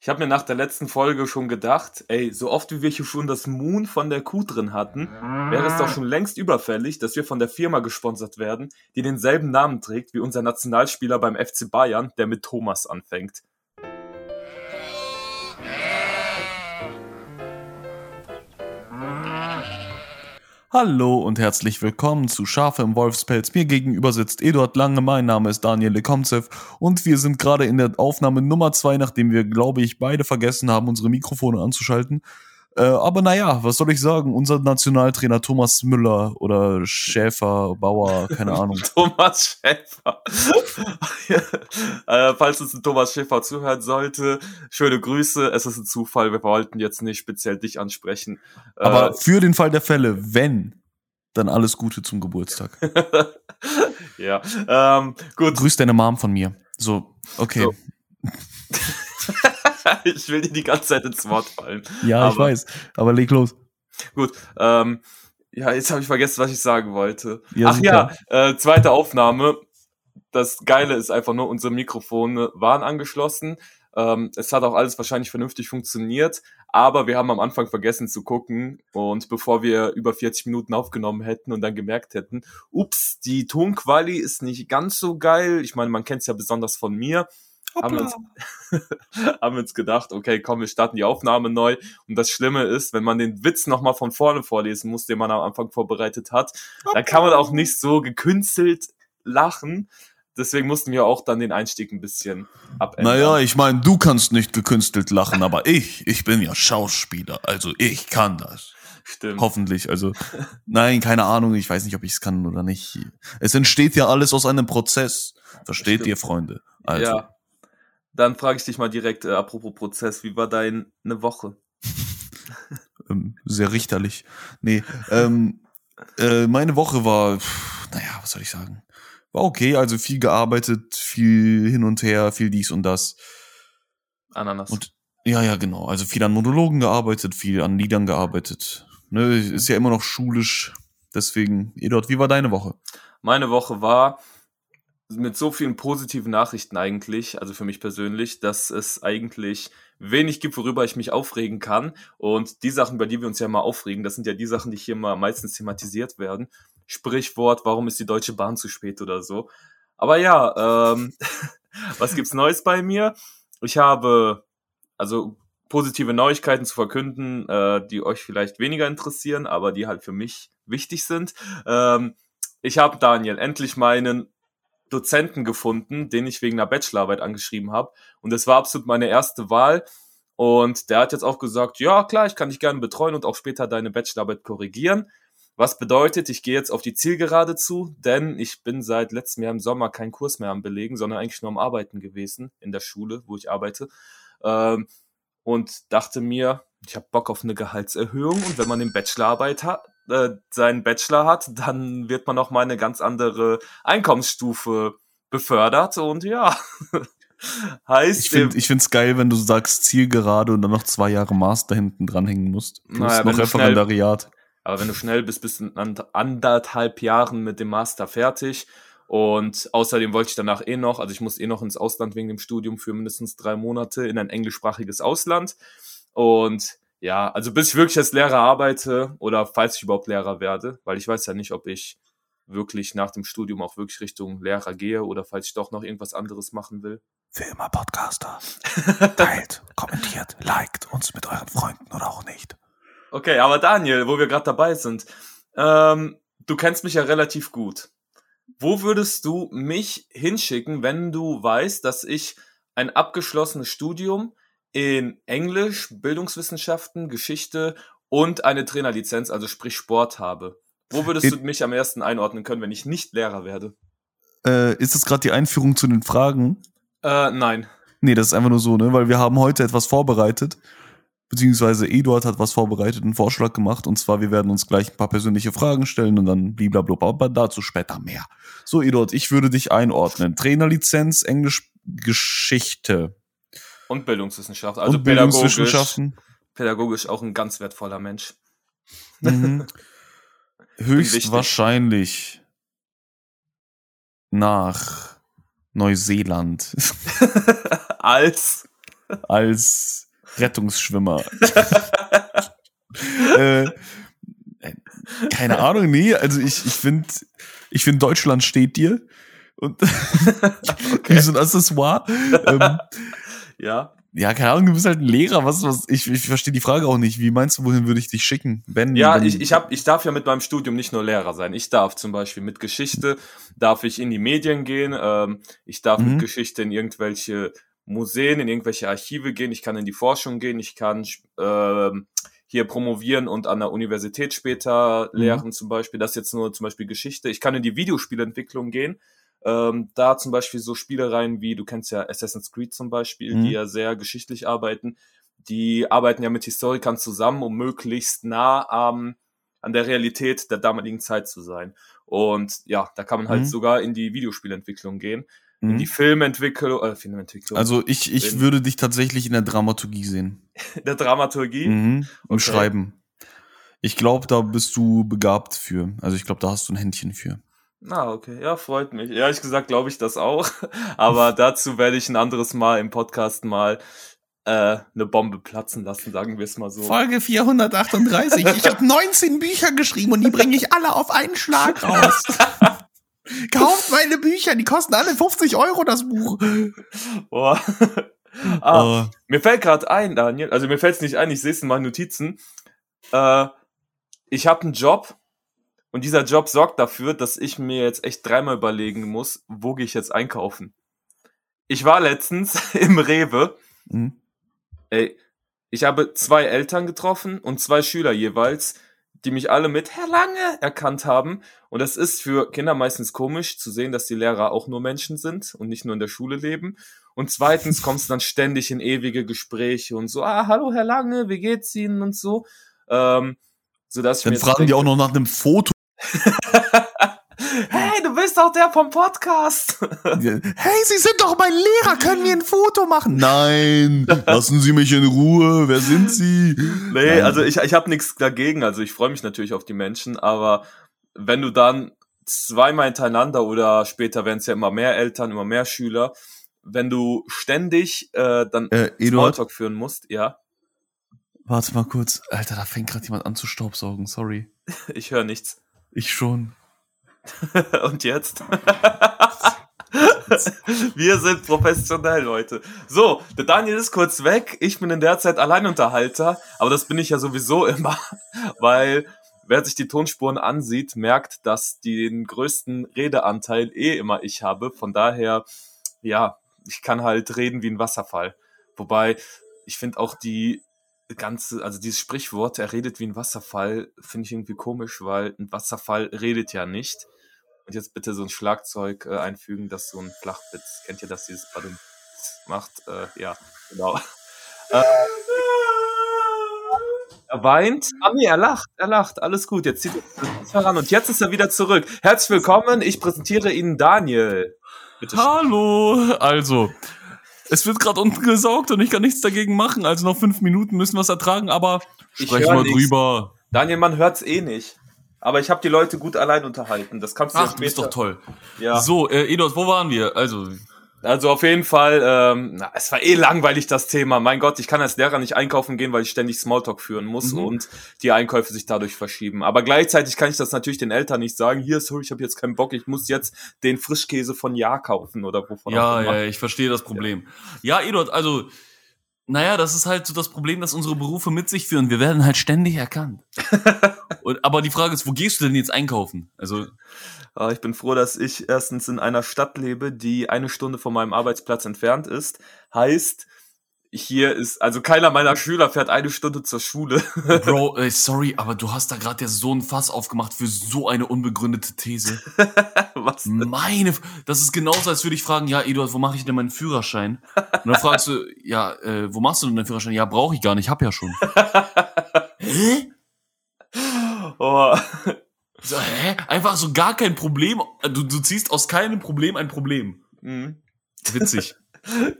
Ich habe mir nach der letzten Folge schon gedacht, ey, so oft wie wir hier schon das Moon von der Kuh drin hatten, wäre es doch schon längst überfällig, dass wir von der Firma gesponsert werden, die denselben Namen trägt wie unser Nationalspieler beim FC Bayern, der mit Thomas anfängt. Hallo und herzlich willkommen zu Schafe im Wolfspelz. Mir gegenüber sitzt Eduard Lange, mein Name ist Daniel Lekomzev und wir sind gerade in der Aufnahme Nummer zwei, nachdem wir, glaube ich, beide vergessen haben, unsere Mikrofone anzuschalten. Äh, aber naja, was soll ich sagen? Unser Nationaltrainer Thomas Müller oder Schäfer, Bauer, keine Ahnung. Thomas Schäfer. äh, falls uns ein Thomas Schäfer zuhören sollte, schöne Grüße. Es ist ein Zufall. Wir wollten jetzt nicht speziell dich ansprechen. Aber äh, für den Fall der Fälle, wenn, dann alles Gute zum Geburtstag. ja, ähm, gut. Grüß deine Mom von mir. So, okay. So. ich will dir die ganze Zeit ins Wort fallen. Ja, aber, ich weiß. Aber leg los. Gut. Ähm, ja, jetzt habe ich vergessen, was ich sagen wollte. Ja, Ach super. ja, äh, zweite Aufnahme. Das Geile ist einfach nur, unsere Mikrofone waren angeschlossen. Ähm, es hat auch alles wahrscheinlich vernünftig funktioniert, aber wir haben am Anfang vergessen zu gucken und bevor wir über 40 Minuten aufgenommen hätten und dann gemerkt hätten, ups, die Tonquali ist nicht ganz so geil. Ich meine, man kennt es ja besonders von mir haben wir, uns, haben wir uns gedacht, okay, komm, wir starten die Aufnahme neu. Und das Schlimme ist, wenn man den Witz nochmal von vorne vorlesen muss, den man am Anfang vorbereitet hat, Hoppla. dann kann man auch nicht so gekünstelt lachen. Deswegen mussten wir auch dann den Einstieg ein bisschen abändern. Naja, ich meine, du kannst nicht gekünstelt lachen, aber ich, ich bin ja Schauspieler, also ich kann das. Stimmt. Hoffentlich. Also, nein, keine Ahnung. Ich weiß nicht, ob ich es kann oder nicht. Es entsteht ja alles aus einem Prozess. Versteht ihr, Freunde? Also. Ja, dann frage ich dich mal direkt, äh, apropos Prozess, wie war deine Woche? ähm, sehr richterlich. Nee, ähm, äh, meine Woche war, pff, naja, was soll ich sagen? War okay, also viel gearbeitet, viel hin und her, viel dies und das. Ananas. Und, ja, ja, genau. Also viel an Monologen gearbeitet, viel an Liedern gearbeitet. Ne, ist ja immer noch schulisch. Deswegen, Eduard, wie war deine Woche? Meine Woche war, mit so vielen positiven Nachrichten eigentlich, also für mich persönlich, dass es eigentlich wenig gibt, worüber ich mich aufregen kann. Und die Sachen, bei die wir uns ja mal aufregen, das sind ja die Sachen, die hier mal meistens thematisiert werden. Sprichwort, warum ist die Deutsche Bahn zu spät oder so. Aber ja, ähm, was gibt's Neues bei mir? Ich habe also positive Neuigkeiten zu verkünden, äh, die euch vielleicht weniger interessieren, aber die halt für mich wichtig sind. Ähm, ich habe Daniel endlich meinen Dozenten gefunden, den ich wegen einer Bachelorarbeit angeschrieben habe. Und das war absolut meine erste Wahl. Und der hat jetzt auch gesagt, ja klar, ich kann dich gerne betreuen und auch später deine Bachelorarbeit korrigieren. Was bedeutet, ich gehe jetzt auf die Zielgerade zu, denn ich bin seit letztem Jahr im Sommer keinen Kurs mehr am Belegen, sondern eigentlich nur am Arbeiten gewesen in der Schule, wo ich arbeite. Ähm, und dachte mir, ich habe Bock auf eine Gehaltserhöhung und wenn man den Bachelorarbeit hat, äh, seinen Bachelor hat, dann wird man noch mal eine ganz andere Einkommensstufe befördert und ja. heißt. Ich finde ich find's geil, wenn du sagst Zielgerade und dann noch zwei Jahre Master hinten dranhängen musst. Plus naja, noch Referendariat. aber wenn du schnell bist, bist du in anderthalb Jahren mit dem Master fertig. Und außerdem wollte ich danach eh noch, also ich muss eh noch ins Ausland wegen dem Studium für mindestens drei Monate in ein englischsprachiges Ausland. Und ja, also bis ich wirklich als Lehrer arbeite oder falls ich überhaupt Lehrer werde, weil ich weiß ja nicht, ob ich wirklich nach dem Studium auch wirklich Richtung Lehrer gehe oder falls ich doch noch irgendwas anderes machen will. Für immer Podcaster. Teilt, kommentiert, liked uns mit euren Freunden oder auch nicht. Okay, aber Daniel, wo wir gerade dabei sind, ähm, du kennst mich ja relativ gut. Wo würdest du mich hinschicken, wenn du weißt, dass ich ein abgeschlossenes Studium in Englisch, Bildungswissenschaften, Geschichte und eine Trainerlizenz, also sprich Sport habe. Wo würdest du mich am ersten einordnen können, wenn ich nicht Lehrer werde? Äh, ist das gerade die Einführung zu den Fragen? Äh, nein. Nee, das ist einfach nur so, ne? Weil wir haben heute etwas vorbereitet. Beziehungsweise Eduard hat was vorbereitet, einen Vorschlag gemacht. Und zwar, wir werden uns gleich ein paar persönliche Fragen stellen und dann blablabla. Aber dazu später mehr. So, Eduard, ich würde dich einordnen. Trainerlizenz, Englisch, Geschichte. Und Bildungswissenschaft. Also und Bildungswissenschaften. Pädagogisch, pädagogisch auch ein ganz wertvoller Mensch. Mhm. Höchstwahrscheinlich nach Neuseeland. Als als Rettungsschwimmer. äh, keine Ahnung, nee, also ich, ich finde, ich finde Deutschland steht dir. Und okay. wie so ein Accessoire. ähm, ja. Ja, keine Ahnung, du bist halt ein Lehrer. Was, was, ich, ich verstehe die Frage auch nicht. Wie meinst du, wohin würde ich dich schicken? Wenn, ja, wenn ich, ich, hab, ich darf ja mit meinem Studium nicht nur Lehrer sein. Ich darf zum Beispiel mit Geschichte, darf ich in die Medien gehen. Ähm, ich darf mhm. mit Geschichte in irgendwelche Museen, in irgendwelche Archive gehen. Ich kann in die Forschung gehen. Ich kann äh, hier promovieren und an der Universität später mhm. lehren zum Beispiel. Das ist jetzt nur zum Beispiel Geschichte. Ich kann in die Videospielentwicklung gehen. Ähm, da zum Beispiel so Spielereien wie, du kennst ja Assassin's Creed zum Beispiel, mhm. die ja sehr geschichtlich arbeiten. Die arbeiten ja mit Historikern zusammen, um möglichst nah ähm, an der Realität der damaligen Zeit zu sein. Und ja, da kann man halt mhm. sogar in die Videospielentwicklung gehen. Mhm. In die Filmentwicklung, äh, Filmentwicklung. Also ich, ich in, würde dich tatsächlich in der Dramaturgie sehen. der Dramaturgie? Mhm. Und okay. Schreiben. Ich glaube, da bist du begabt für. Also ich glaube, da hast du ein Händchen für. Ah, okay. Ja, freut mich. Ehrlich gesagt glaube ich das auch. Aber dazu werde ich ein anderes Mal im Podcast mal äh, eine Bombe platzen lassen, sagen wir es mal so. Folge 438. Ich habe 19 Bücher geschrieben und die bringe ich alle auf einen Schlag raus. Kauft meine Bücher, die kosten alle 50 Euro das Buch. Boah. ah, oh. Mir fällt gerade ein, Daniel, also mir fällt es nicht ein, ich sehe es in meinen Notizen. Äh, ich habe einen Job und dieser Job sorgt dafür, dass ich mir jetzt echt dreimal überlegen muss, wo gehe ich jetzt einkaufen. Ich war letztens im Rewe. Mhm. Ey, ich habe zwei Eltern getroffen und zwei Schüler jeweils, die mich alle mit Herr Lange erkannt haben. Und das ist für Kinder meistens komisch zu sehen, dass die Lehrer auch nur Menschen sind und nicht nur in der Schule leben. Und zweitens kommst du dann ständig in ewige Gespräche und so, ah, hallo Herr Lange, wie geht's Ihnen und so. Ähm, so dass ich dann fragen die auch noch nach einem Foto. hey, du bist doch der vom Podcast. hey, Sie sind doch mein Lehrer. Können wir ein Foto machen? Nein, lassen Sie mich in Ruhe. Wer sind Sie? Nee, Nein. also ich, ich habe nichts dagegen. Also ich freue mich natürlich auf die Menschen, aber wenn du dann zweimal hintereinander oder später werden es ja immer mehr Eltern, immer mehr Schüler, wenn du ständig äh, dann äh, Smalltalk führen musst, ja. Warte mal kurz. Alter, da fängt gerade jemand an zu staubsaugen. Sorry. Ich höre nichts. Ich schon. Und jetzt? Wir sind professionell, Leute. So, der Daniel ist kurz weg. Ich bin in der Zeit Alleinunterhalter. Aber das bin ich ja sowieso immer, weil wer sich die Tonspuren ansieht, merkt, dass den größten Redeanteil eh immer ich habe. Von daher, ja, ich kann halt reden wie ein Wasserfall. Wobei, ich finde auch die ganze, also dieses Sprichwort, er redet wie ein Wasserfall, finde ich irgendwie komisch, weil ein Wasserfall redet ja nicht. Und jetzt bitte so ein Schlagzeug äh, einfügen, das so ein Flachwitz, kennt ihr das, dieses Badum macht? Äh, ja, genau. Äh, er weint. Ah nee, er lacht, er lacht. Alles gut, jetzt zieht er heran. Und jetzt ist er wieder zurück. Herzlich willkommen, ich präsentiere Ihnen Daniel. Bitte Hallo, also, es wird gerade unten gesaugt und ich kann nichts dagegen machen. Also noch fünf Minuten müssen wir es ertragen, aber sprechen wir drüber. Daniel, man hört's eh nicht. Aber ich habe die Leute gut allein unterhalten. Das kannst du Ach, ja später. ist doch toll. Ja. So, äh, Edos, wo waren wir? Also, also auf jeden Fall, ähm, na, es war eh langweilig das Thema. Mein Gott, ich kann als Lehrer nicht einkaufen gehen, weil ich ständig Smalltalk führen muss mhm. und die Einkäufe sich dadurch verschieben. Aber gleichzeitig kann ich das natürlich den Eltern nicht sagen. Hier, sorry, ich habe jetzt keinen Bock, ich muss jetzt den Frischkäse von Ja kaufen oder wovon ja, auch immer. Ja, ich verstehe das Problem. Ja, ja Edot, also naja, das ist halt so das Problem, dass unsere Berufe mit sich führen. Wir werden halt ständig erkannt. und, aber die Frage ist, wo gehst du denn jetzt einkaufen? Also Ah, ich bin froh, dass ich erstens in einer Stadt lebe, die eine Stunde von meinem Arbeitsplatz entfernt ist. Heißt, hier ist, also keiner meiner Schüler fährt eine Stunde zur Schule. Bro, ey, sorry, aber du hast da gerade ja so ein Fass aufgemacht für so eine unbegründete These. Was? Denn? Meine, das ist genauso, als würde ich fragen, ja, Eduard, wo mache ich denn meinen Führerschein? Und dann fragst du, ja, äh, wo machst du denn deinen Führerschein? Ja, brauche ich gar nicht, hab ja schon. Hä? Oh. So, hä? Einfach so gar kein Problem. Du, du ziehst aus keinem Problem ein Problem. Mhm. Witzig.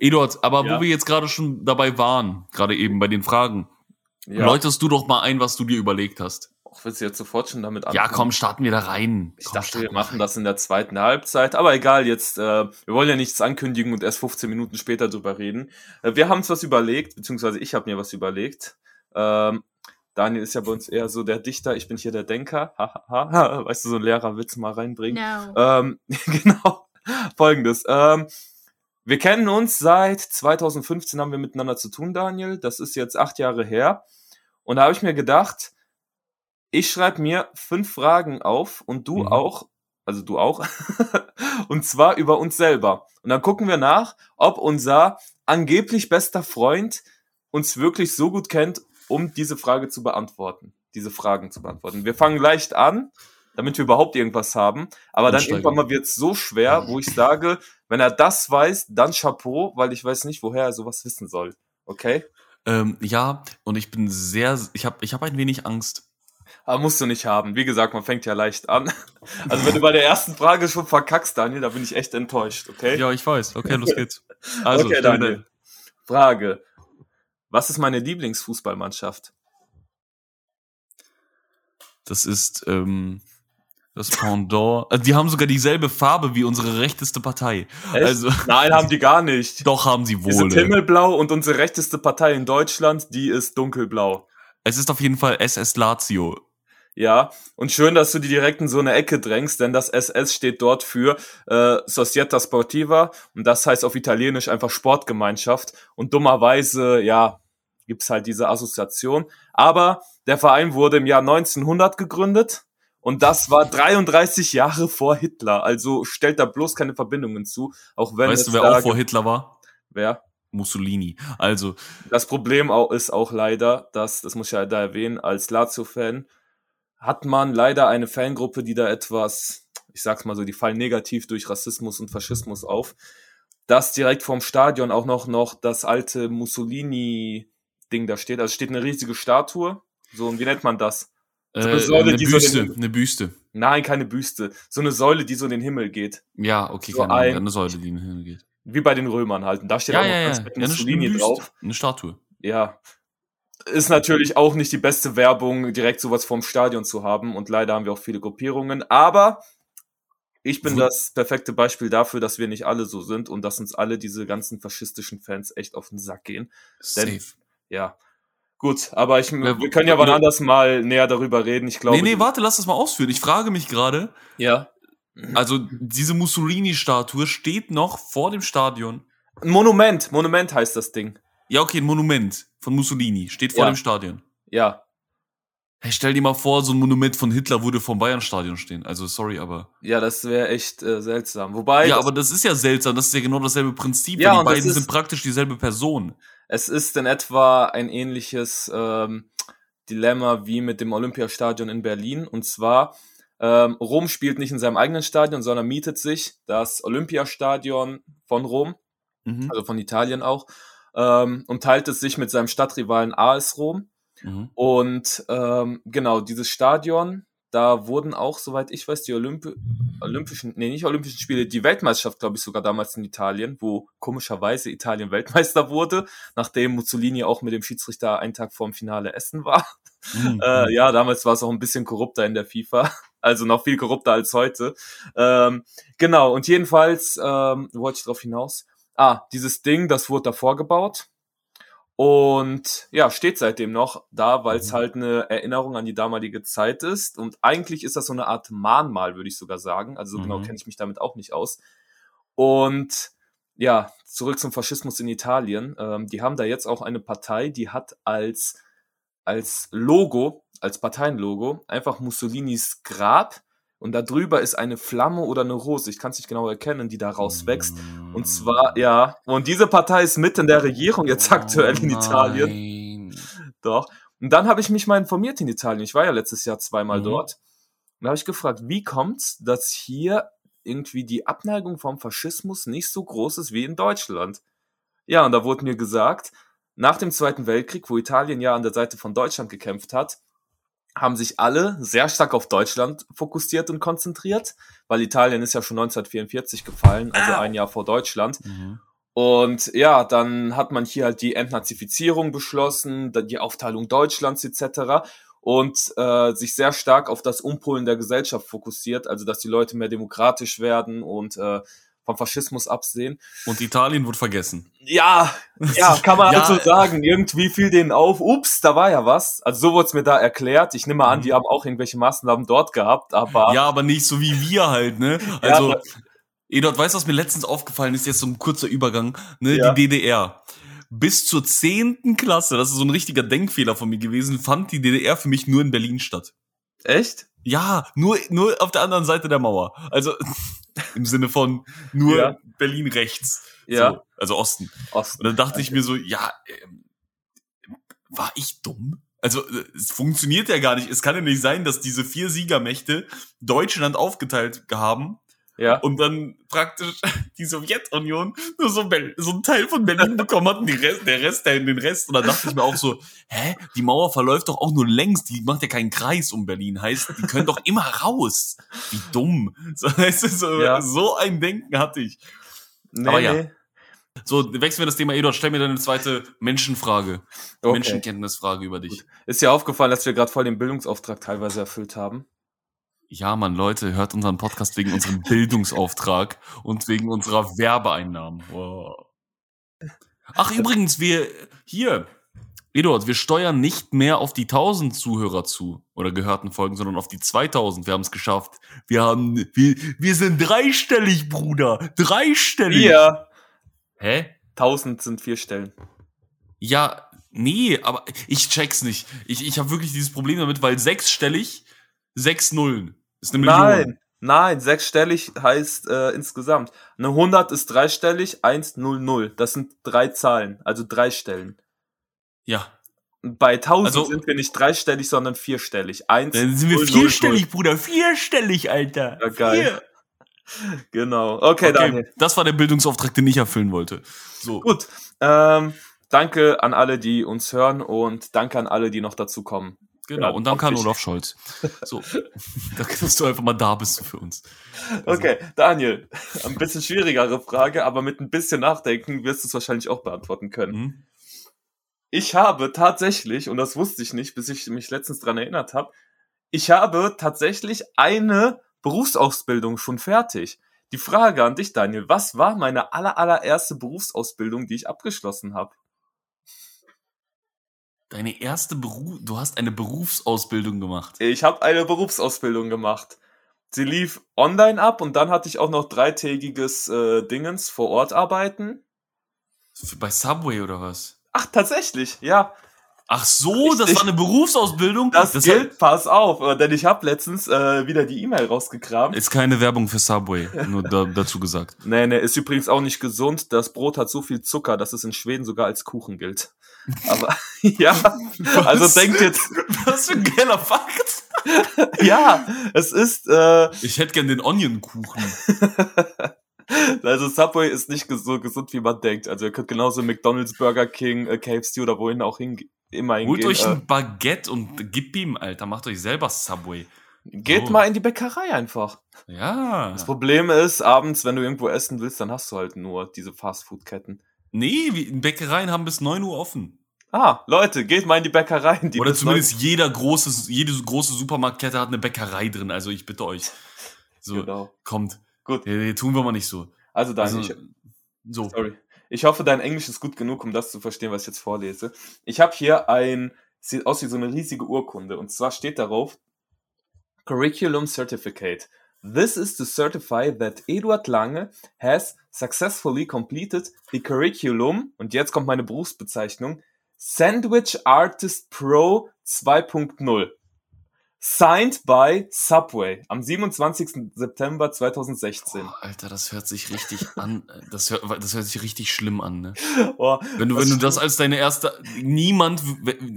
Eduard, aber ja. wo wir jetzt gerade schon dabei waren, gerade eben bei den Fragen, ja. läutest du doch mal ein, was du dir überlegt hast. Oh, Ach, willst du jetzt sofort schon damit anfangen? Ja, komm, starten wir da rein. Ich komm, dachte, wir machen rein. das in der zweiten Halbzeit. Aber egal, jetzt, äh, wir wollen ja nichts ankündigen und erst 15 Minuten später drüber reden. Äh, wir haben uns was überlegt, beziehungsweise ich habe mir was überlegt. Ähm, Daniel ist ja bei uns eher so der Dichter, ich bin hier der Denker. weißt du, so ein Lehrerwitz mal reinbringen. No. Ähm, genau, folgendes. Ähm, wir kennen uns seit 2015, haben wir miteinander zu tun, Daniel. Das ist jetzt acht Jahre her. Und da habe ich mir gedacht, ich schreibe mir fünf Fragen auf und du mhm. auch, also du auch, und zwar über uns selber. Und dann gucken wir nach, ob unser angeblich bester Freund uns wirklich so gut kennt, um diese Frage zu beantworten, diese Fragen zu beantworten. Wir fangen leicht an, damit wir überhaupt irgendwas haben, aber dann irgendwann mal wird es so schwer, wo ich sage, wenn er das weiß, dann Chapeau, weil ich weiß nicht, woher er sowas wissen soll. Okay? Ähm, ja, und ich bin sehr, ich habe ich hab ein wenig Angst. Aber musst du nicht haben. Wie gesagt, man fängt ja leicht an. Also wenn du bei der ersten Frage schon verkackst, Daniel, da bin ich echt enttäuscht, okay? Ja, ich weiß. Okay, los geht's. Also, okay, Daniel. Frage. Was ist meine Lieblingsfußballmannschaft? Das ist ähm, das Pendant. Also die haben sogar dieselbe Farbe wie unsere rechteste Partei. Echt? Also, Nein, haben die gar nicht. Doch, haben sie wohl. Die sind himmelblau und unsere rechteste Partei in Deutschland, die ist dunkelblau. Es ist auf jeden Fall SS Lazio. Ja, und schön, dass du die direkt in so eine Ecke drängst, denn das SS steht dort für äh, Società Sportiva und das heißt auf Italienisch einfach Sportgemeinschaft. Und dummerweise, ja, gibt's halt diese Assoziation. Aber der Verein wurde im Jahr 1900 gegründet und das war 33 Jahre vor Hitler. Also stellt da bloß keine Verbindungen zu, auch wenn Weißt du, wer auch vor Hitler war? Wer? Mussolini. Also. Das Problem ist auch leider, dass, das muss ich ja da erwähnen, als Lazio-Fan hat man leider eine Fangruppe, die da etwas, ich sag's mal so, die fallen negativ durch Rassismus und Faschismus auf, dass direkt vorm Stadion auch noch, noch das alte Mussolini-Ding da steht. Also steht eine riesige Statue. So, und wie nennt man das? So eine, äh, Säule, eine Büste, so den, eine Büste. Nein, keine Büste. So eine Säule, die so in den Himmel geht. Ja, okay, so keine ein, eine Säule, die in den Himmel geht. Wie bei den Römern halt. Und da steht ja, auch noch ja, ganz ja. Mussolini eine drauf. Eine Statue. Ja, ist natürlich auch nicht die beste Werbung, direkt sowas vorm Stadion zu haben. Und leider haben wir auch viele Gruppierungen. Aber ich bin das perfekte Beispiel dafür, dass wir nicht alle so sind und dass uns alle diese ganzen faschistischen Fans echt auf den Sack gehen. Safe. Denn, ja. Gut, aber ich, wir können ja wann anders mal näher darüber reden. Ich glaube. Nee, nee, warte, lass das mal ausführen. Ich frage mich gerade. Ja. Also, diese Mussolini-Statue steht noch vor dem Stadion. Ein Monument, Monument heißt das Ding. Ja, okay, ein Monument von Mussolini steht vor ja. dem Stadion. Ja. Hey, stell dir mal vor, so ein Monument von Hitler würde vom Bayern-Stadion stehen. Also sorry, aber. Ja, das wäre echt äh, seltsam. Wobei. Ja, aber das ist ja seltsam. Das ist ja genau dasselbe Prinzip. Ja, die beiden sind praktisch dieselbe Person. Es ist in etwa ein ähnliches ähm, Dilemma wie mit dem Olympiastadion in Berlin. Und zwar, ähm, Rom spielt nicht in seinem eigenen Stadion, sondern mietet sich das Olympiastadion von Rom, mhm. also von Italien auch ähm, und teilt es sich mit seinem Stadtrivalen AS Rom. Mhm. Und ähm, genau, dieses Stadion, da wurden auch, soweit ich weiß, die Olympi Olympischen, nee, nicht Olympischen Spiele, die Weltmeisterschaft, glaube ich, sogar damals in Italien, wo komischerweise Italien Weltmeister wurde, nachdem Mussolini auch mit dem Schiedsrichter einen Tag vorm Finale essen war. Mhm. Äh, ja, damals war es auch ein bisschen korrupter in der FIFA, also noch viel korrupter als heute. Ähm, genau, und jedenfalls, ähm, wo wollte ich drauf hinaus? ah, dieses Ding, das wurde davor gebaut und ja, steht seitdem noch da, weil es mhm. halt eine Erinnerung an die damalige Zeit ist. Und eigentlich ist das so eine Art Mahnmal, würde ich sogar sagen. Also so genau mhm. genau kenne ich mich damit auch nicht aus. Und ja, zurück zum Faschismus in Italien. Ähm, die haben da jetzt auch eine Partei, die hat als, als Logo, als Parteienlogo, einfach Mussolinis Grab und da drüber ist eine Flamme oder eine Rose, ich kann es nicht genau erkennen, die da rauswächst. Und zwar, ja, und diese Partei ist mitten in der Regierung jetzt oh aktuell in Italien. Doch. Und dann habe ich mich mal informiert in Italien. Ich war ja letztes Jahr zweimal mhm. dort. Und da habe ich gefragt, wie kommt's, dass hier irgendwie die Abneigung vom Faschismus nicht so groß ist wie in Deutschland? Ja, und da wurde mir gesagt, nach dem Zweiten Weltkrieg, wo Italien ja an der Seite von Deutschland gekämpft hat, haben sich alle sehr stark auf Deutschland fokussiert und konzentriert, weil Italien ist ja schon 1944 gefallen, also ein Jahr vor Deutschland. Mhm. Und ja, dann hat man hier halt die Entnazifizierung beschlossen, dann die Aufteilung Deutschlands etc. und äh, sich sehr stark auf das Umpolen der Gesellschaft fokussiert, also dass die Leute mehr demokratisch werden und äh, vom Faschismus absehen. Und Italien wird vergessen. Ja, ja, kann man Ja, also sagen. Irgendwie fiel denen auf, ups, da war ja was. Also so wurde es mir da erklärt. Ich nehme an, Mhm. die haben auch irgendwelche Maßnahmen dort gehabt, aber Ja, aber nicht so wie wir halt, ne? Also, aber- Eduard, weißt du, was mir letztens aufgefallen ist? Jetzt so ein kurzer Übergang, ne? Ja. Die DDR. Bis zur zehnten Klasse, das ist so ein richtiger Denkfehler von mir gewesen, fand die DDR für mich nur in Berlin statt. Echt? Ja, nur, nur auf der anderen Seite der Mauer. Also im Sinne von nur Ja. Berlin rechts. Ja. So, also Osten. Osten. Und dann dachte ich mir so, ja, ähm, war ich dumm? Also äh, es funktioniert ja gar nicht. Es kann ja nicht sein, dass diese vier Siegermächte Deutschland aufgeteilt haben Ja. und dann praktisch die Sowjetunion nur so, so einen Teil von Berlin bekommen hat und Rest, der Rest der den Rest. Und dann dachte ich mir auch so, hä, die Mauer verläuft doch auch nur längs, die macht ja keinen Kreis um Berlin. Heißt, die können doch immer raus. Wie dumm. So, weißt du, so, Ja. so ein Denken hatte ich. Nee, Aber ja. nee. So, wechseln wir das Thema. Eduard, stell mir deine zweite Menschenfrage. Okay. Menschenkenntnisfrage über dich. Ist dir aufgefallen, dass wir gerade voll den Bildungsauftrag teilweise erfüllt haben? Ja, Mann, Leute, hört unseren Podcast wegen unserem Bildungsauftrag und wegen unserer Werbeeinnahmen. Wow. Ach, übrigens, wir, hier, Eduard, wir steuern nicht mehr auf die 1000 Zuhörer zu oder gehörten Folgen, sondern auf die 2000. Wir haben es geschafft. Wir haben, wir, wir sind dreistellig, Bruder. Dreistellig. Ja. Hä? 1000 sind vier Stellen. Ja, nee, aber ich check's nicht. Ich, ich habe wirklich dieses Problem damit, weil sechsstellig, sechs Nullen. Ist eine Million. Nein, nein, sechsstellig heißt äh, insgesamt. Eine 100 ist dreistellig, 100. Das sind drei Zahlen, also drei Stellen. Ja. Bei 1000 Also- sind wir nicht dreistellig, sondern vierstellig. Eins, Dann sind wir null, null, vierstellig, Bruder. Vierstellig, Alter. Ja, geil. Vier. Genau. Okay, Okay, Daniel. das war der Bildungsauftrag, den ich erfüllen wollte. So. Gut. Ähm, danke an alle, die uns hören und danke an alle, die noch dazu kommen. Genau. Ja, Und dann kann. Olaf Scholz. So. Dass du einfach mal da bist für uns. Also, Okay, Daniel, ein bisschen schwierigere Frage, aber mit ein bisschen Nachdenken wirst du es wahrscheinlich auch beantworten können. Mhm. Ich habe tatsächlich, und das wusste ich nicht, bis ich mich letztens dran erinnert habe, ich habe tatsächlich eine Berufsausbildung schon fertig. Die Frage an dich, Daniel, was war meine aller, allererste Berufsausbildung, die ich abgeschlossen habe? Deine erste Beruf, du hast eine Berufsausbildung gemacht. Ich habe eine Berufsausbildung gemacht. Sie lief online ab und dann hatte ich auch noch dreitägiges äh, Dingens vor Ort arbeiten. Bei Subway oder was? Ach, tatsächlich, ja. Ach so, das war eine Berufsausbildung? Das, das gilt, pass auf, äh, denn ich habe letztens äh, wieder die E-Mail rausgekramt. ist keine Werbung für Subway, nur da, dazu gesagt. Nee, nee, ist übrigens auch nicht gesund. Das Brot hat so viel Zucker, dass es in Schweden sogar als Kuchen gilt. Aber ja, also Was? denkt jetzt, Was für ein geiler Fakt. ja, es ist, äh, Ich hätte gern den Onion-Kuchen. also Subway ist nicht so gesund, wie man denkt. Also ihr könnt genauso McDonald's, Burger King, äh, KFC oder wohin auch hin, immer hingehen. Holt euch äh, ein Baguette und gib ihm, Alter. Macht euch selber Subway. geht so. mal in die Bäckerei einfach. Ja. Das Problem ist, abends, wenn du irgendwo essen willst, dann hast du halt nur diese Fastfood-Ketten. Nee, wie- Bäckereien haben bis 9 Uhr offen. Ah, Leute, geht mal in die Bäckereien. Die Oder zumindest jeder große, jede große Supermarktkette hat eine Bäckerei drin. Also ich bitte euch. So, Genau. kommt. Gut. Nee, tun wir mal nicht so. Also dann, Also, ich, so. Sorry. Ich hoffe, dein Englisch ist gut genug, um das zu verstehen, was ich jetzt vorlese. Ich habe hier ein, sieht aus wie so eine riesige Urkunde. Und zwar steht darauf, Curriculum Certificate. This is to certify that Eduard Lange has successfully completed the curriculum, und jetzt kommt meine Berufsbezeichnung, Sandwich Artist Pro 2.0. Signed by Subway am 27. September 2016. Boah, Alter, das hört sich richtig an. Das hört, das hört sich richtig schlimm an, ne? Oh, Wenn du, das wenn du das als deine erste, niemand,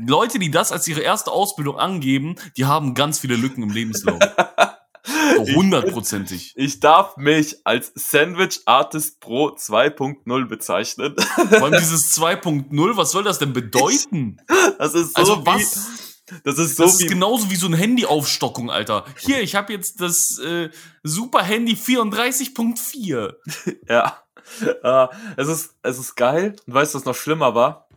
Leute, die das als ihre erste Ausbildung angeben, die haben ganz viele Lücken im Lebenslauf. Hundertprozentig. Ich darf mich als Sandwich Artist Pro 2.0 bezeichnen. Vor allem dieses 2.0, was soll das denn bedeuten? Das ist so Also wie, was? Das ist so Das ist wie, genauso wie so ein Handy-Aufstockung, Alter. Hier, ich habe jetzt das äh, Super Handy 34.4. ja. Äh, es ist, es ist geil. Und weißt du, was noch schlimmer war?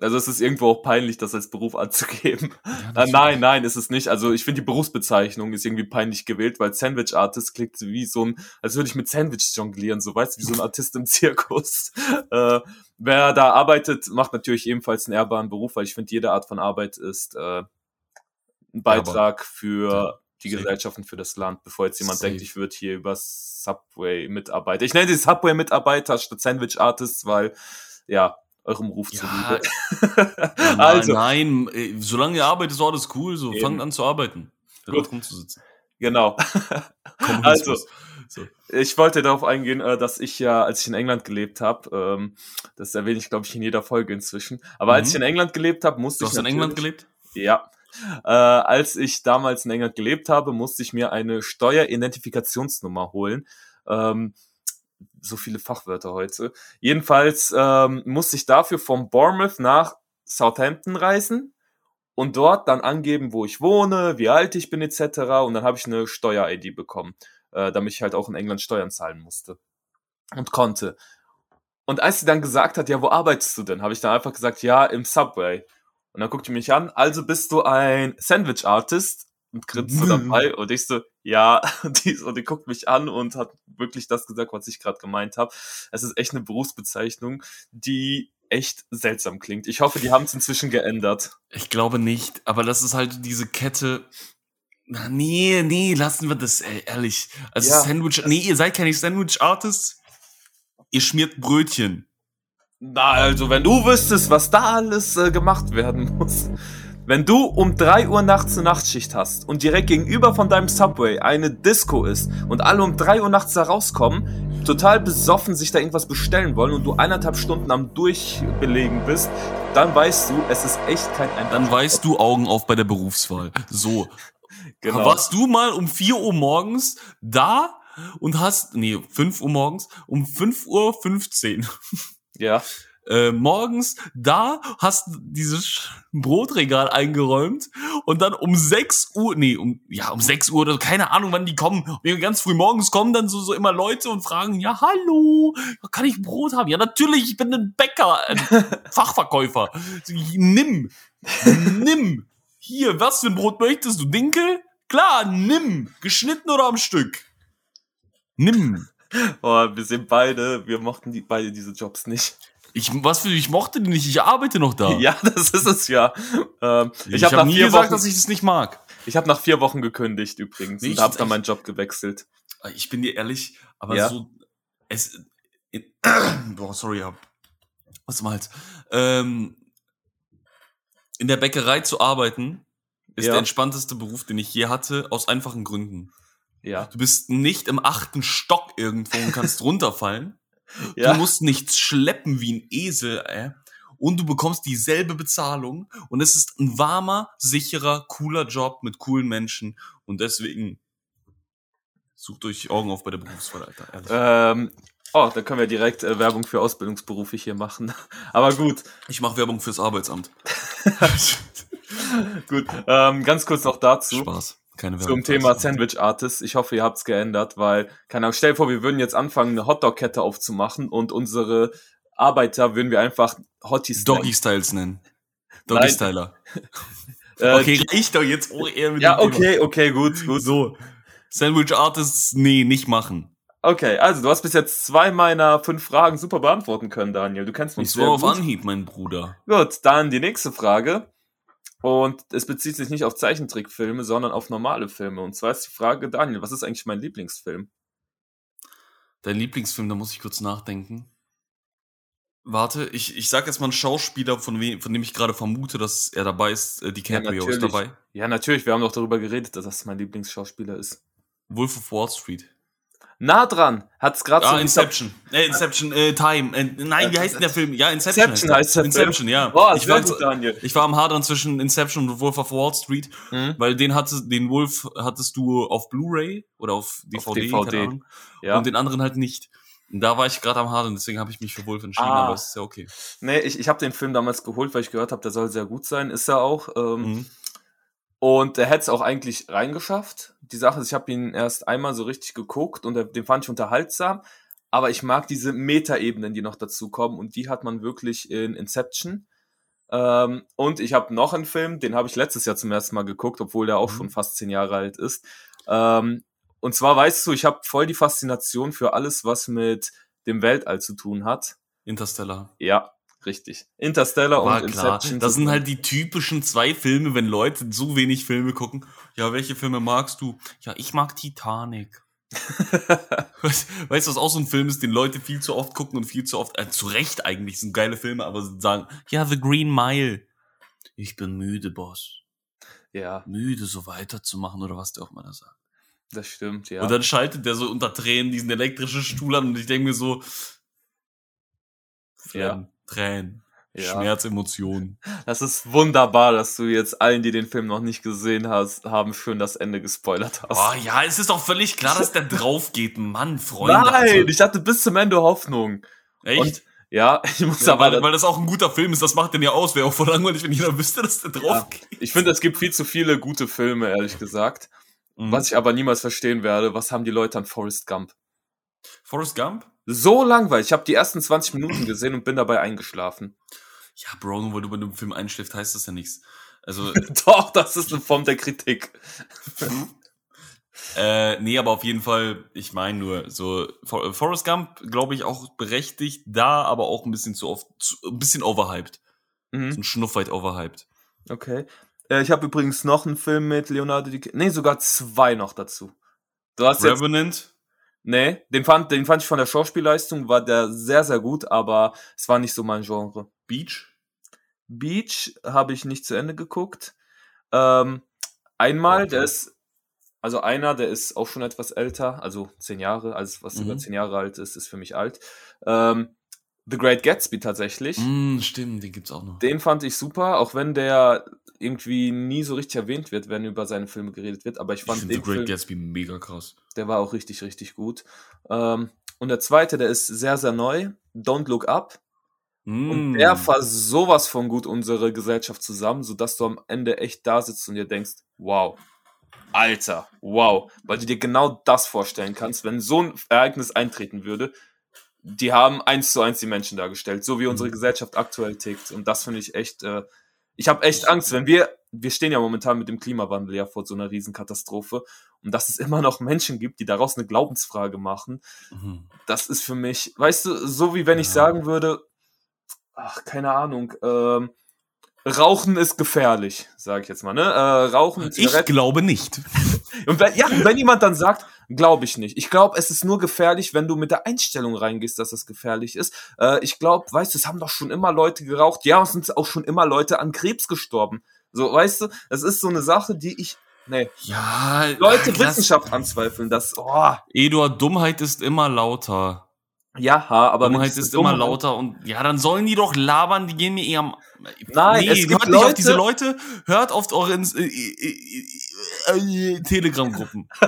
Also es ist irgendwo auch peinlich, das als Beruf anzugeben. Ja, äh, nein, nein, ist es nicht. Also ich finde die Berufsbezeichnung ist irgendwie peinlich gewählt, weil Sandwich Artist klingt wie so ein, als würde ich mit Sandwich jonglieren, so weißt du, wie so ein Artist im Zirkus. Äh, wer da arbeitet, macht natürlich ebenfalls einen ehrbaren Beruf, weil ich finde, jede Art von Arbeit ist äh, ein Beitrag für Ja, die safe. Gesellschaft und für das Land, bevor jetzt jemand Safe. denkt, ich würde hier über Subway-Mitarbeiter. Ich nenne die Subway-Mitarbeiter statt Sandwich Artists, weil ja, eurem Ruf Ja, zuliebe. Nein, also, nein, ey, solange ihr arbeitet, ist alles cool. So, fangt an zu arbeiten. Gut. rumzusitzen. genau. Also, so. ich wollte darauf eingehen, äh, dass ich ja, als ich in England gelebt habe, ähm, das erwähne ich, glaube ich, in jeder Folge inzwischen, aber als Mhm. ich in England gelebt habe, musste Du ich hast in England gelebt? Ja. Äh, als ich damals in England gelebt habe, musste ich mir eine Steueridentifikationsnummer holen. Ähm, so viele Fachwörter heute. Jedenfalls ähm, musste ich dafür von Bournemouth nach Southampton reisen und dort dann angeben, wo ich wohne, wie alt ich bin etc. Und dann habe ich eine Steuer-ID bekommen, äh, damit ich halt auch in England Steuern zahlen musste und konnte. Und als sie dann gesagt hat, ja, wo arbeitest du denn, habe ich dann einfach gesagt, ja, im Subway. Und dann guckt die mich an, also bist du ein Sandwich-Artist und grinst so dabei und ich so, ja, und die, und die guckt mich an und hat wirklich das gesagt, was ich gerade gemeint habe. Es ist echt eine Berufsbezeichnung, die echt seltsam klingt. Ich hoffe, die haben es inzwischen geändert. Ich glaube nicht, aber das ist halt diese Kette. Na, nee, nee, lassen wir das, ey, ehrlich. Also Ja. Sandwich, nee, ihr seid keine Sandwich-Artists. Ihr schmiert Brötchen. Na, also, wenn du wüsstest, was da alles äh, gemacht werden muss. Wenn du um 3 Uhr nachts eine Nachtschicht hast und direkt gegenüber von deinem Subway eine Disco ist und alle um 3 Uhr nachts da rauskommen, total besoffen sich da irgendwas bestellen wollen und du eineinhalb Stunden am Durchbelegen bist, dann weißt du, es ist echt kein einfacher Dann weißt du Augen auf bei der Berufswahl. So. Genau. Warst du mal um 4 Uhr morgens da und hast, nee, 5 Uhr morgens, um 5 Uhr 15 Ja. äh, morgens da, hast dieses Brotregal eingeräumt und dann um 6 Uhr, nee, um, ja, um 6 Uhr oder keine Ahnung, wann die kommen. Ganz früh morgens kommen dann so, so immer Leute und fragen, ja, hallo, kann ich Brot haben? Ja, natürlich, ich bin ein Bäcker, ein Fachverkäufer. Nimm, nimm. Hier, was für ein Brot möchtest du? Dinkel? Klar, nimm. Geschnitten oder am Stück? Nimm. Oh, wir sind beide, wir mochten die, beide diese Jobs nicht. Ich, was für, ich mochte die nicht, ich arbeite noch da. Ja, das ist es ja. Ähm, ich ich habe nach nie vier gesagt, Wochen, dass ich das nicht mag. ich habe nach vier Wochen gekündigt übrigens Nee, und ich- habe dann meinen Job gewechselt. Ich bin dir ehrlich, aber Ja. so, es, in, boah, sorry, ja. Was mal ähm, in der Bäckerei zu arbeiten, ist Ja. der entspannteste Beruf, den ich je hatte, aus einfachen Gründen. Ja. Du bist nicht im achten Stock irgendwo und kannst runterfallen. Ja. Du musst nichts schleppen wie ein Esel, äh, und du bekommst dieselbe Bezahlung und es ist ein warmer, sicherer, cooler Job mit coolen Menschen und deswegen sucht euch Augen auf bei der Berufswahl, Alter. Ähm, oh, da können wir direkt äh, Werbung für Ausbildungsberufe hier machen. Aber gut, Ich mache Werbung fürs Arbeitsamt. gut. Ähm, ganz kurz noch dazu. Spaß. Keine. Zum Thema. Sandwich Artist. Ich hoffe, ihr habt's geändert, weil, keine Ahnung, stell dir vor, wir würden jetzt anfangen, eine Hotdog-Kette aufzumachen und unsere Arbeiter würden wir einfach Hotties Doggy Styles nennen. Doggy. Styler. Äh, Okay, reicht doch jetzt auch eher mit Ja, dem Thema. okay, okay, gut, gut. So. Sandwich Artists, nee, nicht machen. Okay, also du hast bis jetzt zwei meiner fünf Fragen super beantworten können, Daniel. Du kennst uns Ich sehr war auf gut. Anhieb, mein Bruder. Gut, dann die nächste Frage. Und es bezieht sich nicht auf Zeichentrickfilme, sondern auf normale Filme. Und zwar ist die Frage, Daniel, was ist eigentlich mein Lieblingsfilm? Dein Lieblingsfilm, da muss ich kurz nachdenken. Warte, ich, ich sag jetzt mal einen Schauspieler, von, wem, von dem ich gerade vermute, dass er dabei ist. Äh, DiCaprio ist natürlich. dabei. Ja, natürlich, wir haben doch darüber geredet, dass das mein Lieblingsschauspieler ist. Wolf of Wall Street. Nah dran, hat's gerade Ah, so Inception. Äh, Inception, äh, Time. Äh, nein, wie heißt denn der Film? Ja, Inception. Inception heißt der Inception, ja. Boah, ich, war, gut, Daniel. ich war am Hadern zwischen Inception und Wolf of Wall Street, Mhm. weil den hatte, den Wolf hattest du auf Blu-ray oder auf DVD, DVD, keine Ahnung, Ja. und den anderen halt nicht. Und da war ich gerade am Hadern, deswegen habe ich mich für Wolf entschieden, Ah. aber es ist ja okay. Nee, ich, ich habe den Film damals geholt, weil ich gehört habe, der soll sehr gut sein. Ist er auch. Ähm, Mhm. Und er hätte es auch eigentlich reingeschafft. Die Sache ist, ich habe ihn erst einmal so richtig geguckt und den fand ich unterhaltsam. Aber ich mag diese Metaebenen, die noch dazu kommen. Und die hat man wirklich in Inception. Ähm, und ich habe noch einen Film, den habe ich letztes Jahr zum ersten Mal geguckt, obwohl der auch Mhm. schon fast zehn Jahre alt ist. Ähm, und zwar weißt du, ich habe voll die Faszination für alles, was mit dem Weltall zu tun hat. Interstellar. Ja, richtig. Interstellar War und klar. Inception. Das sind halt die typischen zwei Filme, wenn Leute so wenig Filme gucken. Ja, welche Filme magst du? Ja, ich mag Titanic. Weißt du, was auch so ein Film ist, den Leute viel zu oft gucken und viel zu oft, äh, zu Recht eigentlich, sind geile Filme, aber sagen, ja, The Green Mile. Ich bin müde, Boss. ja, Müde, so weiterzumachen oder was der auch mal da sagt. das stimmt, ja. Und dann schaltet der so unter Tränen diesen elektrischen Stuhl an und ich denke mir so, Ja. Tränen, ja. Schmerz, Emotionen. Das ist wunderbar, dass du jetzt allen, die den Film noch nicht gesehen hast, haben, schön das Ende gespoilert hast. Oh ja, es ist doch völlig klar, dass der drauf geht. Mann, Freunde. Nein, also, ich hatte bis zum Ende Hoffnung. echt? Und ja, ich muss ja, aber, weil, weil das auch ein guter Film ist, das macht den ja aus. Wäre auch voll langweilig, wenn jeder wüsste, dass der drauf geht. ich finde, es gibt viel zu viele gute Filme, ehrlich gesagt. Mhm. Was ich aber niemals verstehen werde, was haben die Leute an Forrest Gump? Forrest Gump? So langweilig. Ich habe die ersten 20 Minuten gesehen und bin dabei eingeschlafen. Ja, Bro, nur weil du bei einem Film einschläfst, heißt das ja nichts. Also, Doch, das ist eine Form der Kritik. äh, nee, aber auf jeden Fall, ich meine nur, so, For Forrest Gump, glaube ich, auch berechtigt da, aber auch ein bisschen zu oft, zu, ein bisschen overhyped. So Mhm. ein Schnuff weit overhyped. Okay. Äh, ich habe übrigens noch einen Film mit Leonardo DiCaprio. Nee, sogar zwei noch dazu. Du hast jetzt Revenant? Nee, den fand, den fand ich von der Schauspielleistung, war der sehr, sehr gut, aber es war nicht so mein Genre. Beach? Beach habe ich nicht zu Ende geguckt. Ähm, einmal, Okay. der ist, also einer, der ist auch schon etwas älter, also zehn Jahre, alles was über Mhm. zehn Jahre alt ist, ist für mich alt. Ähm, The Great Gatsby tatsächlich. Mm, stimmt, den gibt's auch noch. Den fand ich super, auch wenn der irgendwie nie so richtig erwähnt wird, wenn über seine Filme geredet wird, aber ich Ich fand finde den The Great Film, Gatsby mega krass. der war auch richtig, richtig gut. Ähm, und der zweite, der ist sehr, sehr neu, Don't Look Up. Und Mm. der fasst sowas von gut unsere Gesellschaft zusammen, sodass du am Ende echt da sitzt und dir denkst, wow, Alter, wow, weil du dir genau das vorstellen kannst, wenn so ein Ereignis eintreten würde. Die haben eins zu eins die Menschen dargestellt, so wie unsere Mhm. Gesellschaft aktuell tickt. Und das finde ich echt, äh, ich habe echt Angst, wenn wir, wir stehen ja momentan mit dem Klimawandel ja vor so einer Riesenkatastrophe und dass es immer noch Menschen gibt, die daraus eine Glaubensfrage machen, Mhm. das ist für mich, weißt du, so wie wenn ich Ja. sagen würde, ach, keine Ahnung, ähm, Rauchen ist gefährlich, sage ich jetzt mal, ne? Äh, Rauchen, Ich Zigaretten. glaube nicht. Und wenn, ja, wenn jemand dann sagt, glaube ich nicht. Ich glaube, es ist nur gefährlich, wenn du mit der Einstellung reingehst, dass es gefährlich ist. Äh, ich glaube, weißt du, es haben doch schon immer Leute geraucht. Ja, es sind auch schon immer Leute an Krebs gestorben. So, weißt du, das ist so eine Sache, die ich, nee, Ja, Leute Wissenschaft anzweifeln, das, oh, Eduard, Dummheit ist immer lauter. Ja, aber Dummheit diese ist immer lauter und ja, dann sollen die doch labern, die gehen mir eher am. Nein, nee, es gibt hört nicht auf Leute- diese Leute, hört auf eure äh, äh, äh, äh, Telegram-Gruppen.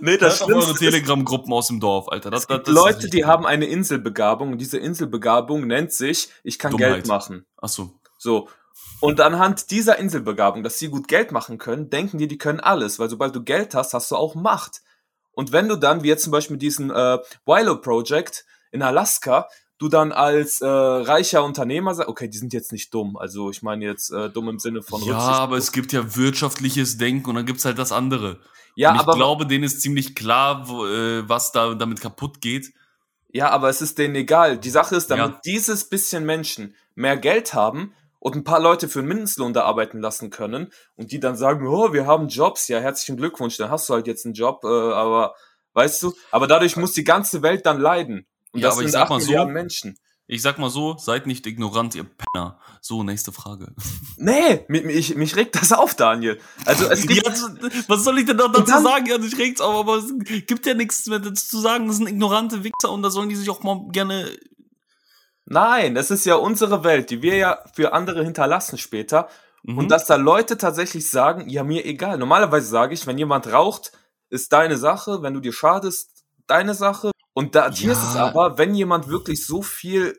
Nee, das Hört auf eure Telegram-Gruppen aus dem Dorf, Alter. Das, das, das Leute, die haben eine Inselbegabung und diese Inselbegabung nennt sich, ich kann Dummheit. Geld machen. Ach so. So. Und anhand dieser Inselbegabung, dass sie gut Geld machen können, denken die, die können alles, weil sobald du Geld hast, hast du auch Macht. Und wenn du dann, wie jetzt zum Beispiel mit diesem äh, Wilo Project in Alaska, du dann als äh, reicher Unternehmer sagst, okay, die sind jetzt nicht dumm, also ich meine jetzt äh, dumm im Sinne von Ja, aber es gibt ja wirtschaftliches Denken und dann gibt's halt das andere. ja, und ich aber glaube, denen ist ziemlich klar, wo, äh, was da damit kaputt geht. Ja, aber es ist denen egal. Die Sache ist, damit Ja. dieses bisschen Menschen mehr Geld haben und ein paar Leute für einen Mindestlohn da arbeiten lassen können und die dann sagen, oh, wir haben Jobs, ja, herzlichen Glückwunsch, dann hast du halt jetzt einen Job, äh, aber weißt du, aber dadurch muss die ganze Welt dann leiden. Und Ja, das aber ich sind sag acht mal so- Menschen. Ich sag mal so, seid nicht ignorant, ihr Penner. So, nächste Frage. Nee, mich, mich, mich regt das auf, Daniel. Also es gibt, Ja, was soll ich denn noch dazu dann- sagen? Ja, ich reg's auf, aber es gibt ja nichts mehr dazu zu sagen. Das sind ignorante Wichser und da sollen die sich auch mal gerne. Nein, das ist ja unsere Welt, die wir ja für andere hinterlassen später. Mhm. Und dass da Leute tatsächlich sagen, ja, mir egal. Normalerweise sage ich, wenn jemand raucht, ist deine Sache, wenn du dir schadest, deine Sache. Und da, hier Ja. ist es aber, wenn jemand wirklich so viel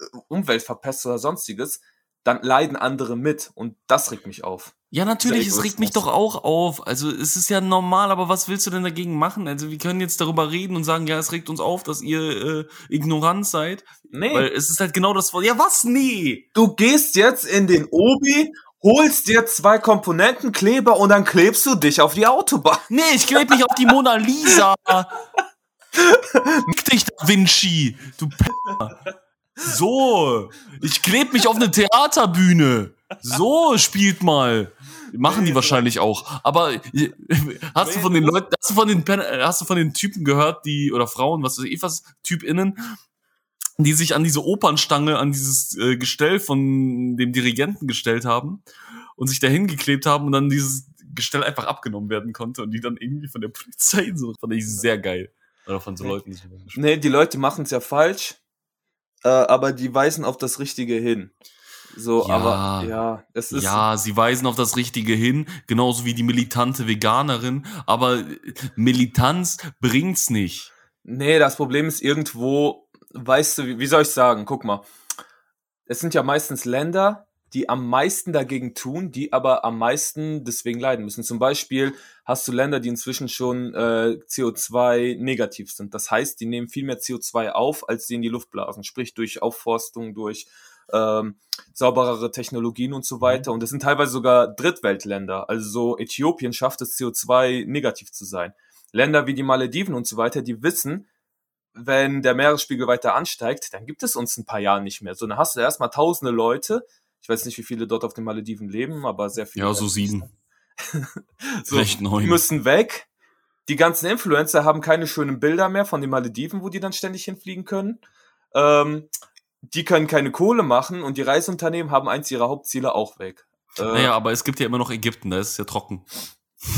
äh, Umwelt verpestet oder sonstiges, dann leiden andere mit und das regt mich auf. Ja, natürlich, es regt mich doch auch auf. Also es ist ja normal, aber was willst du denn dagegen machen? Also wir können jetzt darüber reden und sagen, ja, es regt uns auf, dass ihr äh, ignorant seid. Nee, Weil es ist halt genau das Wort. Ja, was? Nee. du gehst jetzt in den Obi, holst dir zwei Komponenten, Kleber und dann klebst du dich auf die Autobahn. Nee, ich kleb mich auf die Mona Lisa. Nick dich, Da Vinci. Du Penner. So. Ich kleb mich auf eine Theaterbühne. So, spielt mal. Machen die wahrscheinlich auch. Aber äh, hast du von den Leuten, hast du von den, hast du von den Typen gehört, die, oder Frauen, was weiß ich was, TypInnen, die sich an diese Opernstange, an dieses äh, Gestell von dem Dirigenten gestellt haben und sich dahin geklebt haben und dann dieses Gestell einfach abgenommen werden konnte und die dann irgendwie von der Polizei so, fand ich sehr geil. Oder von so Nee. Leuten. Nee, die Leute machen es ja falsch, äh, aber die weisen auf das Richtige hin. So, Ja. aber ja, es ist. Ja, sie weisen auf das Richtige hin, genauso wie die militante Veganerin, aber Militanz bringt's nicht. Nee, das Problem ist irgendwo, weißt du, wie, wie soll ich sagen? Guck mal. Es sind ja meistens Länder, die am meisten dagegen tun, die aber am meisten deswegen leiden müssen. Zum Beispiel hast du Länder, die inzwischen schon äh, CO2 negativ sind. Das heißt, die nehmen viel mehr CO2 auf, als sie in die Luft blasen. Sprich durch Aufforstung, durch ähm, sauberere Technologien und so weiter. Und das sind teilweise sogar Drittweltländer. Also so Äthiopien schafft es, CO2 negativ zu sein. Länder wie die Malediven und so weiter, die wissen, wenn der Meeresspiegel weiter ansteigt, dann gibt es uns ein paar Jahre nicht mehr. So, dann hast du erstmal tausende Leute. Ich weiß nicht, wie viele dort auf den Malediven leben, aber sehr viele. Ja, so sieben. so, Vielleicht die neun. müssen weg. Die ganzen Influencer haben keine schönen Bilder mehr von den Malediven, wo die dann ständig hinfliegen können. Ähm, die können keine Kohle machen und die Reiseunternehmen haben eins ihrer Hauptziele auch weg. Äh, Naja, aber es gibt ja immer noch Ägypten, da ist es ja trocken.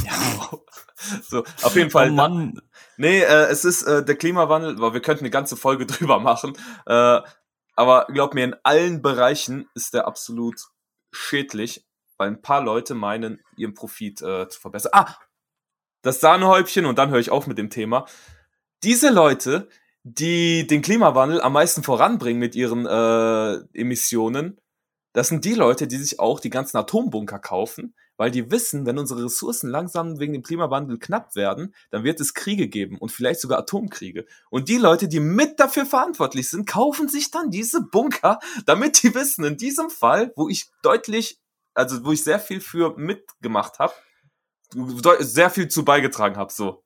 ja. so, auf jeden Fall. Oh Mann. Nee, äh, es ist äh, der Klimawandel, weil wir könnten eine ganze Folge drüber machen. Äh, aber glaub mir, in allen Bereichen ist der absolut schädlich, weil ein paar Leute meinen, ihren Profit äh, zu verbessern. Ah, das Sahnehäubchen und dann höre ich auf mit dem Thema. Diese Leute, die den Klimawandel am meisten voranbringen mit ihren äh, Emissionen, das sind die Leute, die sich auch die ganzen Atombunker kaufen, weil die wissen, wenn unsere Ressourcen langsam wegen dem Klimawandel knapp werden, dann wird es Kriege geben und vielleicht sogar Atomkriege. Und die Leute, die mit dafür verantwortlich sind, kaufen sich dann diese Bunker, damit die wissen, in diesem Fall, wo ich deutlich, also wo ich sehr viel für mitgemacht habe, sehr viel zu beigetragen habe, so.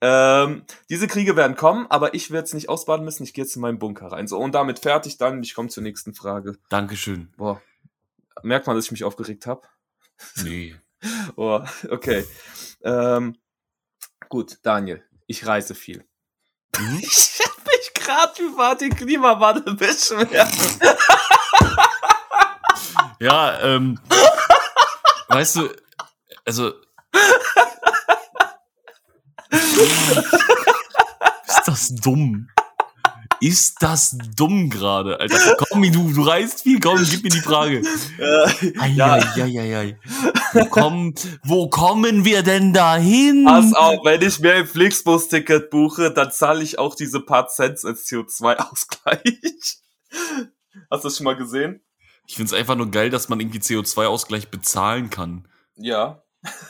Ähm, diese Kriege werden kommen, aber ich werde es nicht ausbaden müssen. Ich gehe jetzt in meinen Bunker rein. So, und damit fertig dann. Ich komme zur nächsten Frage. Dankeschön. Boah, merkt man, dass ich mich aufgeregt habe? Nee. Oh, okay. Ähm, gut, Daniel, ich reise viel. Mhm. Ich hab mich gerade über den Klimawandel beschwert. Ja, ähm, weißt du, also. Ist das dumm? Ist das dumm gerade, Alter? Komm, du, du reist viel, komm, gib mir die Frage. ja, Eieieiei. Wo, kommen, wo kommen wir denn dahin? pass auf, wenn ich mir ein Flixbus-Ticket buche, dann zahle ich auch diese paar Cent als CO2-Ausgleich. Hast du das schon mal gesehen? Ich find's einfach nur geil, dass man irgendwie CO2-Ausgleich bezahlen kann. Ja.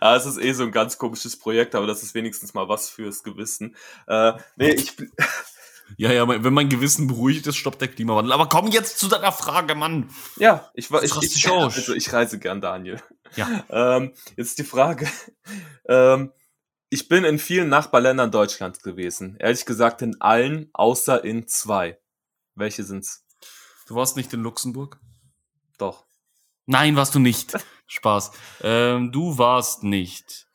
Ja, es ist eh so ein ganz komisches Projekt, aber das ist wenigstens mal was fürs Gewissen. Äh, nee, ich, Ja, ja, wenn mein Gewissen beruhigt ist, stoppt der Klimawandel. Aber komm jetzt zu deiner Frage, Mann. Ja, ich war, ich, ich, also ich reise gern, Daniel. Ja. Ähm, jetzt die Frage. Ähm, ich bin in vielen Nachbarländern Deutschlands gewesen. Ehrlich gesagt in allen, außer in zwei. Welche sind's? Du warst nicht in Luxemburg? Doch. Nein, warst du nicht. Spaß. Ähm, du warst nicht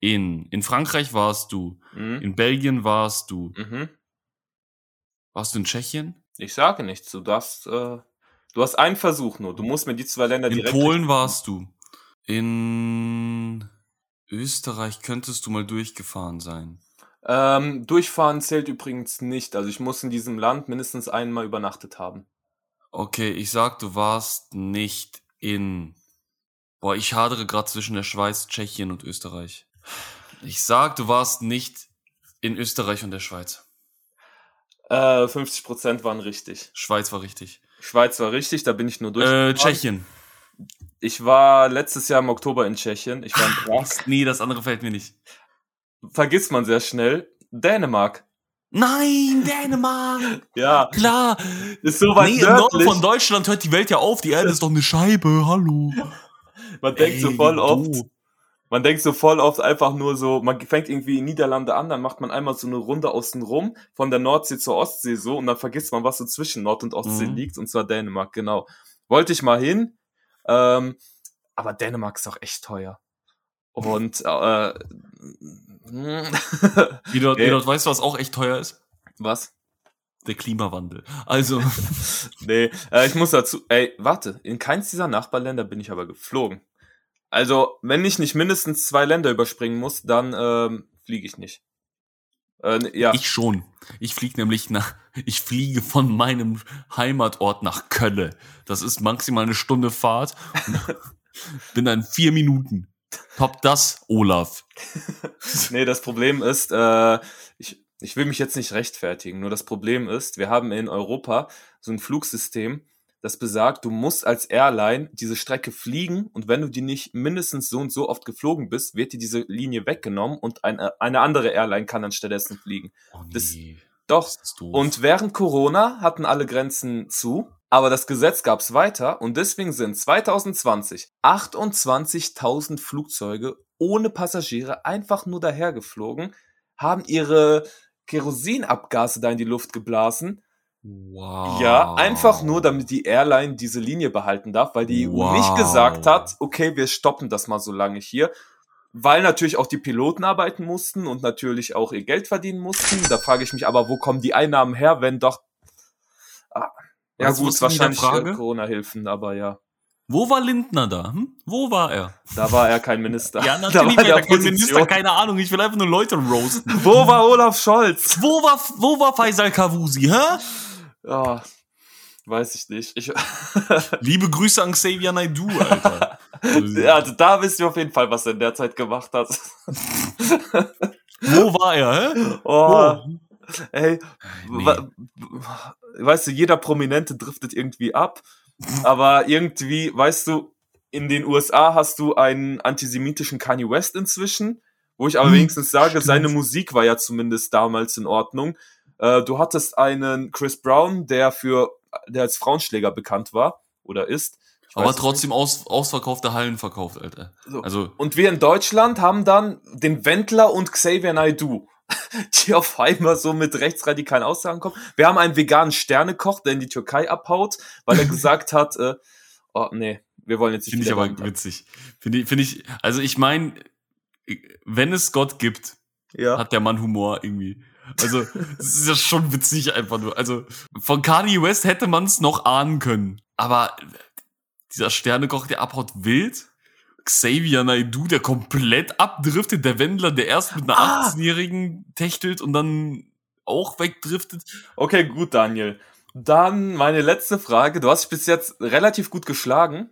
in. In Frankreich warst du. Mhm. In Belgien warst du. Mhm. Warst du in Tschechien? Ich sage nichts. Du darfst, äh, du hast einen Versuch nur. Du musst mir die zwei Länder In direkt. Polen warst du. In Österreich könntest du mal durchgefahren sein. Ähm, durchfahren zählt übrigens nicht. Also ich muss in diesem Land mindestens einmal übernachtet haben. Okay, ich sag, du warst nicht in. Boah, ich hadere gerade zwischen der Schweiz, Tschechien und Österreich. Ich sag, du warst nicht in Österreich und der Schweiz. Äh, 50% waren richtig. Schweiz war richtig. Schweiz war richtig, da bin ich nur durch. Äh, Tschechien. Ich war letztes Jahr im Oktober in Tschechien. Ich war in Prag. Nee, das andere fällt mir nicht. Vergisst man sehr schnell. Dänemark. Nein, Dänemark! Ja, Klar! ist so weit Nee, im Norden nördlich. von Deutschland hört die Welt ja auf. Die Erde ist doch eine Scheibe. Hallo. Man denkt so Ey, voll du. Man denkt so voll oft einfach nur so, man fängt irgendwie in Niederlande an, dann macht man einmal so eine Runde außen rum, von der Nordsee zur Ostsee so, und dann vergisst man, was so zwischen Nord- und Ostsee Mhm. liegt, und zwar Dänemark, genau. Wollte ich mal hin, ähm, aber Dänemark ist auch echt teuer. Und, äh, Edward, Nee. Edward, weißt du, was auch echt teuer ist? was? Der Klimawandel. Also, Nee, äh, ich muss dazu, ey, warte, in keins dieser Nachbarländer bin ich aber geflogen. Also, wenn ich nicht mindestens zwei Länder überspringen muss, dann ähm, fliege ich nicht. Äh, ja, ich schon. Ich fliege nämlich nach, ich fliege von meinem Heimatort nach Kölle. Das ist maximal eine Stunde Fahrt. Und bin dann vier Minuten. Top das, Olaf. nee, das Problem ist, äh, ich, ich will mich jetzt nicht rechtfertigen, nur das Problem ist, wir haben in Europa so ein Flugsystem, das besagt, du musst als Airline diese Strecke fliegen und wenn du die nicht mindestens so und so oft geflogen bist, wird dir diese Linie weggenommen und eine, eine andere Airline kann dann stattdessen fliegen. Oh Das- nee, Doch, das ist doof. Und während Corona hatten alle Grenzen zu, aber das Gesetz gab's weiter und deswegen sind 2020 28.000 Flugzeuge ohne Passagiere einfach nur dahergeflogen, haben ihre Kerosinabgase da in die Luft geblasen. Wow. Ja, einfach nur, damit die Airline diese Linie behalten darf, weil die EU Wow. nicht gesagt hat, okay, wir stoppen das mal so lange hier. Weil natürlich auch die Piloten arbeiten mussten und natürlich auch ihr Geld verdienen mussten. Da frage ich mich aber, wo kommen die Einnahmen her, wenn doch. Ah, ja, Was gut, wahrscheinlich äh, Corona-Hilfen, aber ja. Wo war Lindner da? Hm? Wo war er? Da war er kein Minister. Ja, da natürlich war war er kein Opposition. Minister, keine Ahnung. Ich will einfach nur Leute roasten. Wo war Olaf Scholz? Wo war, wo war Faisal Kavusi, hä? Ja, weiß ich nicht. Ich, Liebe Grüße an Xavier Naidoo, Alter. ja, also da wisst ihr auf jeden Fall, was er in der Zeit gemacht hat. Wo war er, hä? Oh, Wo? ey, Nee. weißt du, jeder Prominente driftet irgendwie ab, aber irgendwie, weißt du, in den USA hast du einen antisemitischen Kanye West inzwischen, wo ich aber Hm, wenigstens sage, stimmt. seine Musik war ja zumindest damals in Ordnung. Äh, du hattest einen Chris Brown, der für, der als Frauenschläger bekannt war oder ist. Ich Aber trotzdem aus, ausverkaufte Hallen verkauft, Alter. So. Also, Und wir in Deutschland haben dann den Wendler und Xavier Naidoo, die auf einmal so mit rechtsradikalen Aussagen kommen. Wir haben einen veganen Sternekoch, der in die Türkei abhaut, weil er gesagt hat, äh, oh nee, wir wollen jetzt nicht finde ich aber wandern. witzig. Finde ich, finde ich, also ich meine, wenn es Gott gibt, Ja. hat der Mann Humor irgendwie. Also, es ist ja schon witzig einfach nur. Also, von Kanye West hätte man es noch ahnen können. Aber dieser Sternekoch, der abhaut wild. Xavier Naidoo, der komplett abdriftet. Der Wendler, der erst mit einer Ah! 18-Jährigen techtelt und dann auch wegdriftet. Okay, gut, Daniel. Dann meine letzte Frage. Du hast dich bis jetzt relativ gut geschlagen.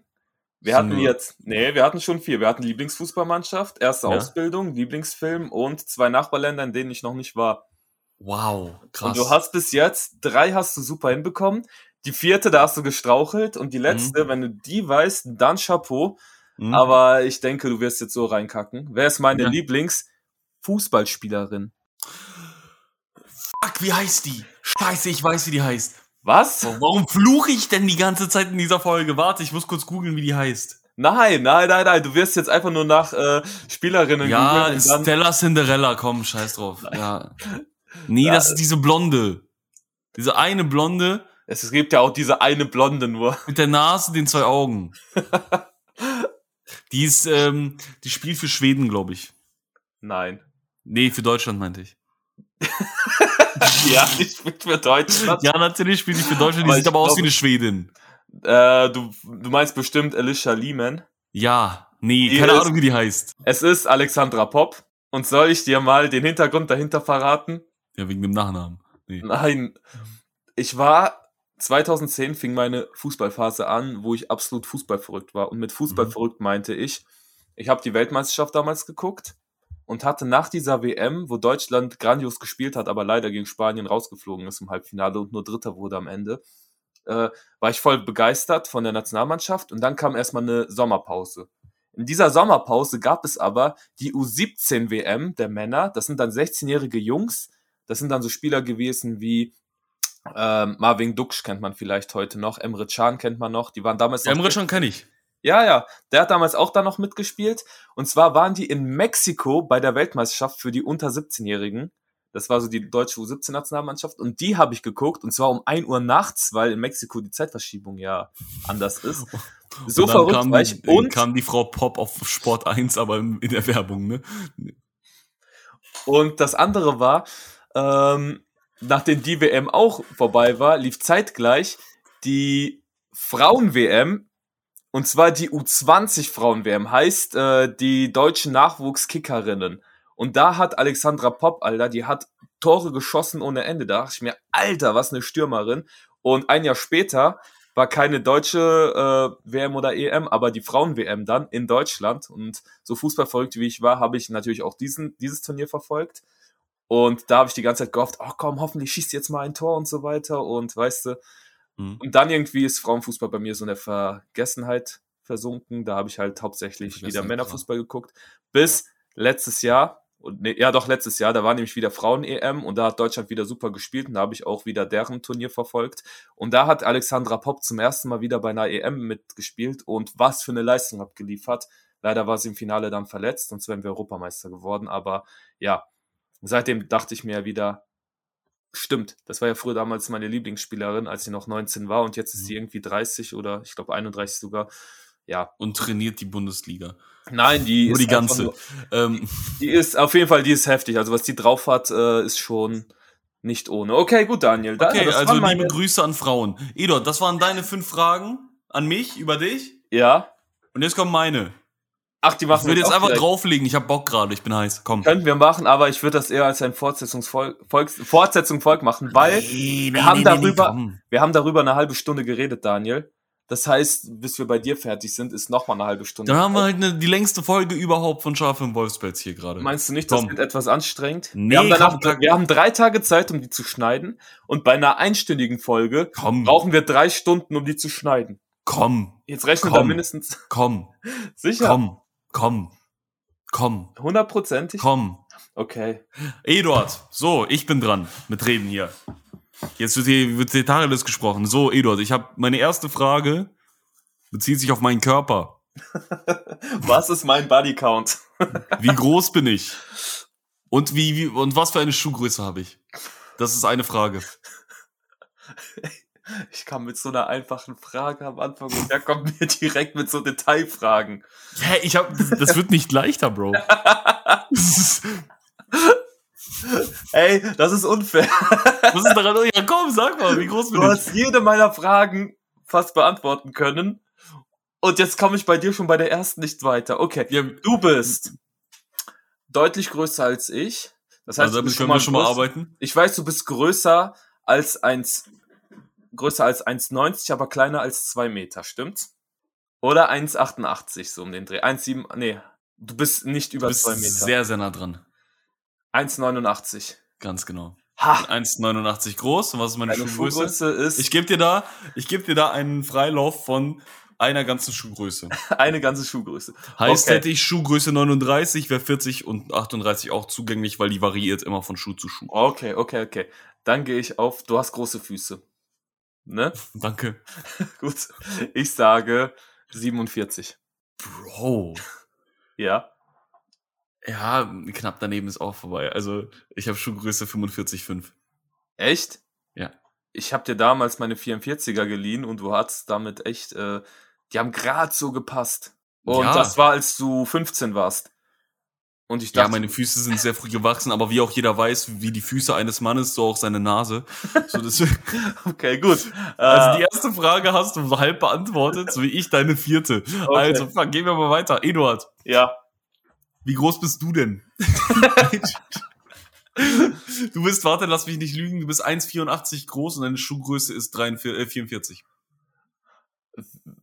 Wir hatten jetzt, nee, wir hatten schon vier. Wir hatten Lieblingsfußballmannschaft, erste Ja. Ausbildung, Lieblingsfilm und zwei Nachbarländer, in denen ich noch nicht war. Wow, krass. Und du hast bis jetzt drei hast du super hinbekommen. Die vierte, da hast du gestrauchelt. Und die letzte, wenn du die weißt, dann Chapeau. Mhm. Aber ich denke, du wirst jetzt so reinkacken. Wer ist meine Ja. Lieblingsfußballspielerin? Fuck, wie heißt die? Scheiße, ich weiß, wie die heißt. Was? Warum fluche ich denn die ganze Zeit in dieser Folge? Warte, ich muss kurz googeln, wie die heißt. Nein, nein, nein, nein. Du wirst jetzt einfach nur nach äh, Spielerinnen Ja, googeln dann. Stella Cinderella, komm, scheiß drauf. Ja. Nee, Ja. das ist diese Blonde. Diese eine Blonde Es gibt ja auch diese eine Blonde nur. mit der Nase, den zwei Augen. Die ist, ähm, die spielt für Schweden, glaube ich. Nein. Nee, für Deutschland meinte ich. Ja, ich bin für Deutschland. Ja, natürlich spielt die für Deutschland, die Aber sieht aber aus glaube- wie eine Schwedin. Äh, du, du meinst bestimmt Alicia Lehman. Ja, nee, Die keine ist- Ahnung, wie die heißt. Es ist Alexandra Pop. Und soll ich dir mal den Hintergrund dahinter verraten? Ja, wegen dem Nachnamen. Nee. Nein. Ich war 2010 fing meine Fußballphase an, wo ich absolut fußballverrückt war. Und mit Fußballverrückt meinte ich, ich habe die Weltmeisterschaft damals geguckt und hatte nach dieser WM, wo Deutschland grandios gespielt hat, aber leider gegen Spanien rausgeflogen ist im Halbfinale und nur Dritter wurde am Ende, äh, war ich voll begeistert von der Nationalmannschaft und dann kam erstmal eine Sommerpause. In dieser Sommerpause gab es aber die U17 WM der Männer. Das sind dann 16-jährige Jungs. Das sind dann so Spieler gewesen wie ähm, Marvin Duksch kennt man vielleicht heute noch, Emre Can kennt man noch. Die waren damals. Emre Can kenne ich. Ja, ja, der hat damals auch da noch mitgespielt. Und zwar waren die in Mexiko bei der Weltmeisterschaft für die unter 17-Jährigen. Das war so die deutsche U17-Nationalmannschaft. Und die habe ich geguckt. Und zwar um 1 Uhr nachts, weil in Mexiko die Zeitverschiebung ja anders ist. So verrückt kam, war ich. Und kam die Frau Pop auf Sport 1, aber in der Werbung, ne? Und das andere war, ähm, nachdem die WM auch vorbei war, lief zeitgleich die Frauen-WM und zwar die U20 Frauen-WM, heißt äh, die deutschen Nachwuchskickerinnen. Und da hat Alexandra Popp, Alter, die hat Tore geschossen ohne Ende. Da dachte ich mir, Alter, was eine Stürmerin. Und ein Jahr später war keine deutsche äh, WM oder EM, aber die Frauen-WM dann in Deutschland. Und so fußballverrückt wie ich war, habe ich natürlich auch diesen, dieses Turnier verfolgt. Und da habe ich die ganze Zeit gehofft, ach komm, hoffentlich schießt jetzt mal ein Tor und so weiter. Und weißt du, mhm. und dann irgendwie ist Frauenfußball bei mir so in der Vergessenheit versunken. Da habe ich halt hauptsächlich wieder Männerfußball klar. geguckt. Bis letztes Jahr, und nee, ja doch letztes Jahr, da war nämlich wieder Frauen-EM und da hat Deutschland wieder super gespielt und da habe ich auch wieder deren Turnier verfolgt. Und da hat Alexandra Popp zum ersten Mal wieder bei einer EM mitgespielt und was für eine Leistung abgeliefert. Leider war sie im Finale dann verletzt, sonst wären wir Europameister geworden. Aber ja, seitdem dachte ich mir wieder, stimmt, das war ja früher damals meine Lieblingsspielerin, als sie noch 19 war und jetzt ist sie mhm. irgendwie 30 oder ich glaube 31 sogar. Ja. Und trainiert die Bundesliga. Nein, die Nur ist die ganze. Nur, ähm. die, die, ist auf jeden Fall, die ist heftig. Also was die drauf hat, äh, ist schon nicht ohne. Okay, gut, Daniel. Da, okay, also liebe Grüße an Frauen. Edor, das waren deine fünf Fragen an mich über dich. Ja. Und jetzt kommen meine. Ach, die machen. Ich würde jetzt einfach direkt. drauflegen. Ich habe Bock gerade. Ich bin heiß. Komm. Könnten wir machen, aber ich würde das eher als ein Fortsetzungsvolk, Volks, Fortsetzung Volk machen, weil nee, wir haben nee, darüber, nee, wir haben darüber eine halbe Stunde geredet, Daniel. Das heißt, bis wir bei dir fertig sind, ist noch mal eine halbe Stunde. Dann haben wir halt eine, die längste Folge überhaupt von Schaf im Wolfspelz hier gerade. Meinst du nicht, das wird etwas anstrengend? Nee, wir, haben danach, komm, wir haben drei Tage Zeit, um die zu schneiden. Und bei einer einstündigen Folge komm. brauchen wir drei Stunden, um die zu schneiden. Komm. Jetzt rechnen wir mindestens. Komm. Sicher. Komm. Komm. Komm. Hundertprozentig? Komm. Okay. Eduard, so, ich bin dran mit Reden hier. Jetzt wird hier wird Tacheles gesprochen. So, Eduard, ich habe meine erste Frage bezieht sich auf meinen Körper. was ist mein Bodycount? wie groß bin ich? Und wie, wie und was für eine Schuhgröße habe ich? Das ist eine Frage. Ich kam mit so einer einfachen Frage am Anfang und der kommt mir direkt mit so Detailfragen. Hä, ich hab, das wird nicht leichter, Bro. Ey, das ist unfair. Was ist daran? Ja, komm, sag mal, wie groß bin du ich? Du hast jede meiner Fragen fast beantworten können. Und jetzt komme ich bei dir schon bei der ersten nicht weiter. Okay, du bist deutlich größer als ich. Das heißt, also, können wir schon mal arbeiten. Ich weiß, du bist größer als 1, größer als 1,90, aber kleiner als 2 Meter, stimmt's? Oder 1,88, so um den Dreh. 1,7, nee, du bist nicht über 2 Meter. Sehr, sehr nah dran. 1,89. Ganz genau. Ha. 1,89 groß. Und was ist meine Deine Schuhgröße? Schuhgröße ist ich gebe dir da, ich gebe dir da einen Freilauf von einer ganzen Schuhgröße. Eine ganze Schuhgröße. Heißt, okay. hätte ich Schuhgröße 39, wäre 40 und 38 auch zugänglich, weil die variiert immer von Schuh zu Schuh. Okay, okay, okay. Dann gehe ich auf, du hast große Füße. Ne? Danke. Gut. Ich sage 47. Bro. ja. Ja, knapp daneben ist auch vorbei. Also ich habe Schuhgröße 45,5. Echt? Ja. Ich habe dir damals meine 44er geliehen und du hattest damit echt, äh, die haben gerade so gepasst. Und ja. das war, als du 15 warst. Und ich dachte, ja, meine Füße sind sehr früh gewachsen, aber wie auch jeder weiß, wie die Füße eines Mannes, so auch seine Nase. So, okay, gut. Also die äh, erste Frage hast du halb beantwortet, so wie ich deine vierte. Okay. Also gehen wir mal weiter. Eduard. Ja. Wie groß bist du denn? du bist, warte, lass mich nicht lügen, du bist 1,84 groß und deine Schuhgröße ist 43, äh, 44.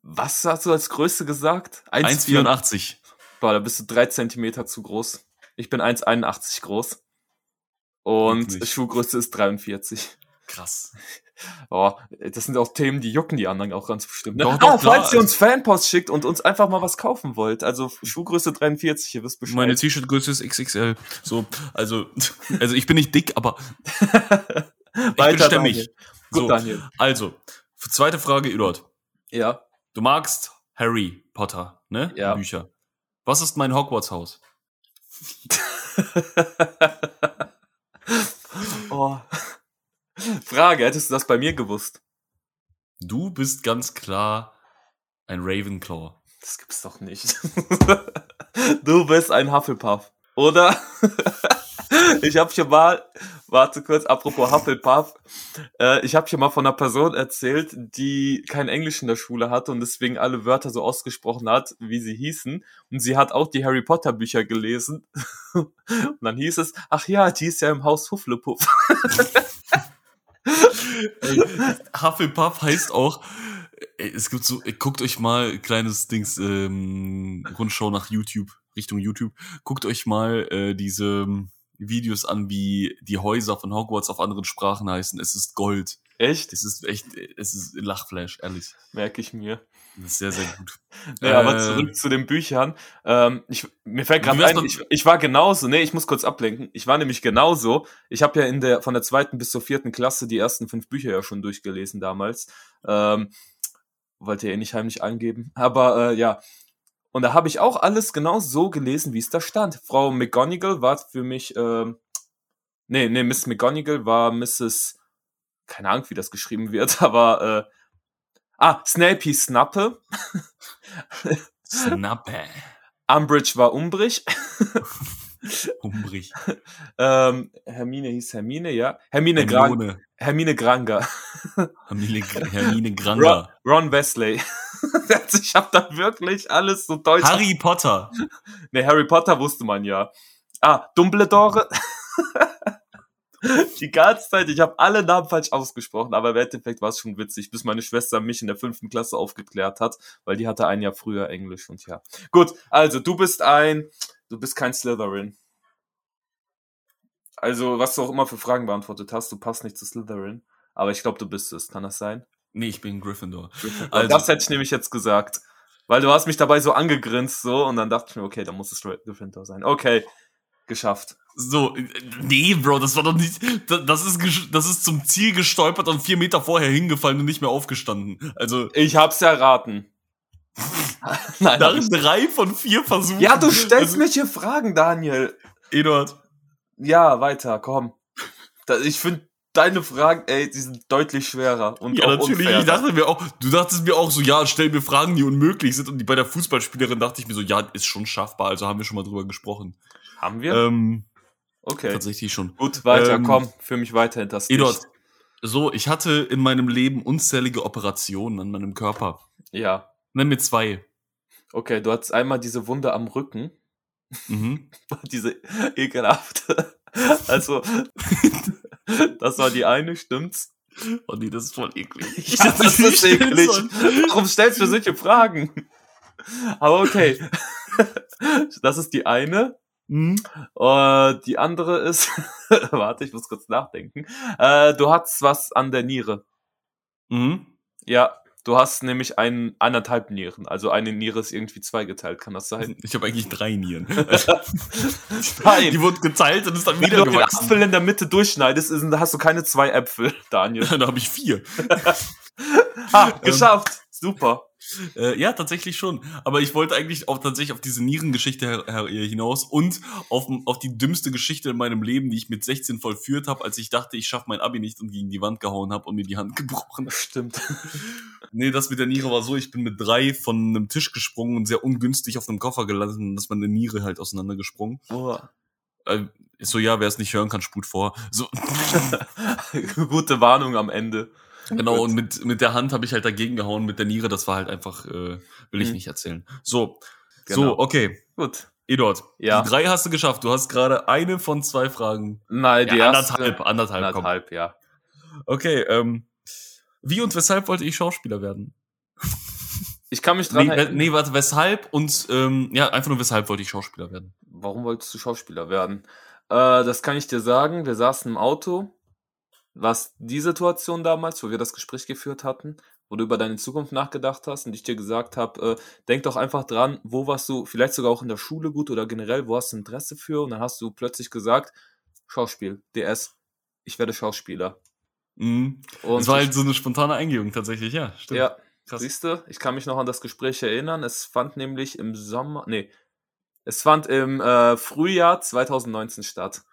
Was hast du als Größe gesagt? 1,84. Boah, da bist du drei Zentimeter zu groß. Ich bin 1,81 groß. Und Schuhgröße ist 43. Krass. Oh, das sind auch Themen, die jucken die anderen auch ganz bestimmt. Ne? Doch, doch, klar. falls ihr uns Fanpost schickt und uns einfach mal was kaufen wollt, also Schuhgröße 43, ihr wisst Bescheid. Meine T-Shirt-Größe ist XXL. So, also, also ich bin nicht dick, aber ich bin stämmig. Gut, So, Daniel. also, zweite Frage, Eduard. Ja. Du magst Harry Potter, ne? Ja. Bücher. Was ist mein Hogwarts-Haus? oh. Frage, hättest du das bei mir gewusst? Du bist ganz klar ein Ravenclaw. Das gibt's doch nicht. du bist ein Hufflepuff, oder? ich habe schon mal, warte kurz, apropos Hufflepuff, äh, ich habe schon mal von einer Person erzählt, die kein Englisch in der Schule hatte und deswegen alle Wörter so ausgesprochen hat, wie sie hießen. Und sie hat auch die Harry Potter Bücher gelesen. und dann hieß es, ach ja, die ist ja im Haus Hufflepuff. Hufflepuff heißt auch, es gibt so, guckt euch mal kleines Dings, ähm, Rundschau nach YouTube, Richtung YouTube, guckt euch mal äh, diese Videos an, wie die Häuser von Hogwarts auf anderen Sprachen heißen. Es ist Gold. Echt? Es ist echt, es ist Lachflash, ehrlich. Merke ich mir. Das ist sehr, sehr gut. Ja, aber Äh, zurück zu den Büchern. Ähm, ich, mir fällt gerade ein, ich, ich war genauso, nee, ich muss kurz ablenken. Ich war nämlich genauso. Ich habe ja in der von der zweiten bis zur vierten Klasse die ersten fünf Bücher ja schon durchgelesen damals. Ähm, wollte ja eh nicht heimlich angeben. Aber äh, ja. Und da habe ich auch alles genau so gelesen, wie es da stand. Frau McGonagall war für mich, ähm, nee, nee, Miss McGonagall war Mrs. Keine Ahnung, wie das geschrieben wird, aber äh, Ah, Snape Snappe. Snappe. Umbridge war Umbridge. Umbrig. ähm, Hermine hieß Hermine, ja. Hermine, Gran Hermione. Hermine Granger. Hermine, Hermine Granger. Ron Wesley. Also ich habe da wirklich alles so deutsch. Harry Potter. Nee, Harry Potter wusste man ja. Ah, Dumbledore. Die ganze Zeit, ich habe alle Namen falsch ausgesprochen, aber im Endeffekt war es schon witzig, bis meine Schwester mich in der fünften Klasse aufgeklärt hat, weil die hatte ein Jahr früher Englisch und ja. Gut, also du bist ein, du bist kein Slytherin. Also, was du auch immer für Fragen beantwortet hast, du passt nicht zu Slytherin, aber ich glaube, du bist es. Kann das sein? Nee, ich bin Gryffindor. Also, das hätte ich nämlich jetzt gesagt. Weil du hast mich dabei so angegrinst so und dann dachte ich mir, okay, dann muss es Gryffindor sein. Okay, geschafft. So, äh, nee, Bro, das war doch nicht. da- Das ist, das ist zum Ziel gestolpert und vier Meter vorher hingefallen und nicht mehr aufgestanden. Also, Ich hab's erraten. Nein, nach drei von vier Versuchen. ja, du stellst also, mich hier Fragen, Daniel. Eduard. Ja, weiter, komm. Ich finde deine Fragen, ey, die sind deutlich schwerer und Ja, auch natürlich. unfairer. Ich dachte mir auch, du dachtest mir auch so, ja, stell mir Fragen, die unmöglich sind. Und die bei der Fußballspielerin dachte ich mir so, ja, ist schon schaffbar. Also haben wir schon mal drüber gesprochen. Haben wir? Ähm, okay. tatsächlich schon. Gut, weiter, ähm, komm, für mich weiter hinters Eduard, so, ich hatte in meinem Leben unzählige Operationen an meinem Körper. Ja. Nenn mir zwei. Okay, du hattest einmal diese Wunde am Rücken. Mhm. diese ekelhafte. Also, das war die eine, stimmt's? Oh nee, das ist voll eklig. Ja, das ist eklig. Warum stellst du solche Fragen? Aber okay. Das ist die eine. Mhm. Äh, die andere ist, warte, ich muss kurz nachdenken. Äh, du hast was an der Niere. Mhm. Ja, du hast nämlich ein, eineinhalb Nieren. Also eine Niere ist irgendwie zweigeteilt, kann das sein? Ich habe eigentlich drei Nieren. Nein. Die wurden geteilt und ist dann Wenn wieder du den. Apfel in der Mitte durchschneidest, hast du keine zwei Äpfel, Daniel. Da habe ich vier. Ha, geschafft. Super. Äh, ja, tatsächlich schon. Aber ich wollte eigentlich auch tatsächlich auf diese Nierengeschichte hinaus und auf, auf die dümmste Geschichte in meinem Leben, die ich mit 16 vollführt habe, als ich dachte, ich schaffe mein Abi nicht und gegen die Wand gehauen habe und mir die Hand gebrochen. Stimmt. Nee, das mit der Niere war so, ich bin mit drei von einem Tisch gesprungen und sehr ungünstig auf einem Koffer gelandet und ist meine Niere halt auseinandergesprungen. Boah. Äh, so, ja, wer es nicht hören kann, sput vor. So, Gute Warnung am Ende. Genau, und mit, mit der Hand habe ich halt dagegen gehauen, mit der Niere, das war halt einfach, äh, will ich Mhm. nicht erzählen. So, Genau. so, okay. Gut. Eduard, Ja. die drei hast du geschafft. Du hast gerade eine von zwei Fragen. Nein, die Ja, erste. anderthalb, anderthalb, komm. Anderthalb, ja. Okay, ähm, wie und weshalb wollte ich Schauspieler werden? Ich kann mich dran Nee, erinnern. nee, warte, weshalb und, ähm, ja, einfach nur weshalb wollte ich Schauspieler werden. Warum wolltest du Schauspieler werden? Äh, das kann ich dir sagen. Wir saßen im Auto. Was die Situation damals, wo wir das Gespräch geführt hatten, wo du über deine Zukunft nachgedacht hast und ich dir gesagt habe, äh, denk doch einfach dran, wo warst du vielleicht sogar auch in der Schule gut oder generell, wo hast du Interesse für? Und dann hast du plötzlich gesagt, Schauspiel, DS, ich werde Schauspieler. Mhm. Und Das war halt so eine spontane Eingebung tatsächlich, ja. Stimmt. ja, Krass. siehst du, ich kann mich noch an das Gespräch erinnern. Es fand nämlich im Sommer, nee, es fand im äh, Frühjahr 2019 statt.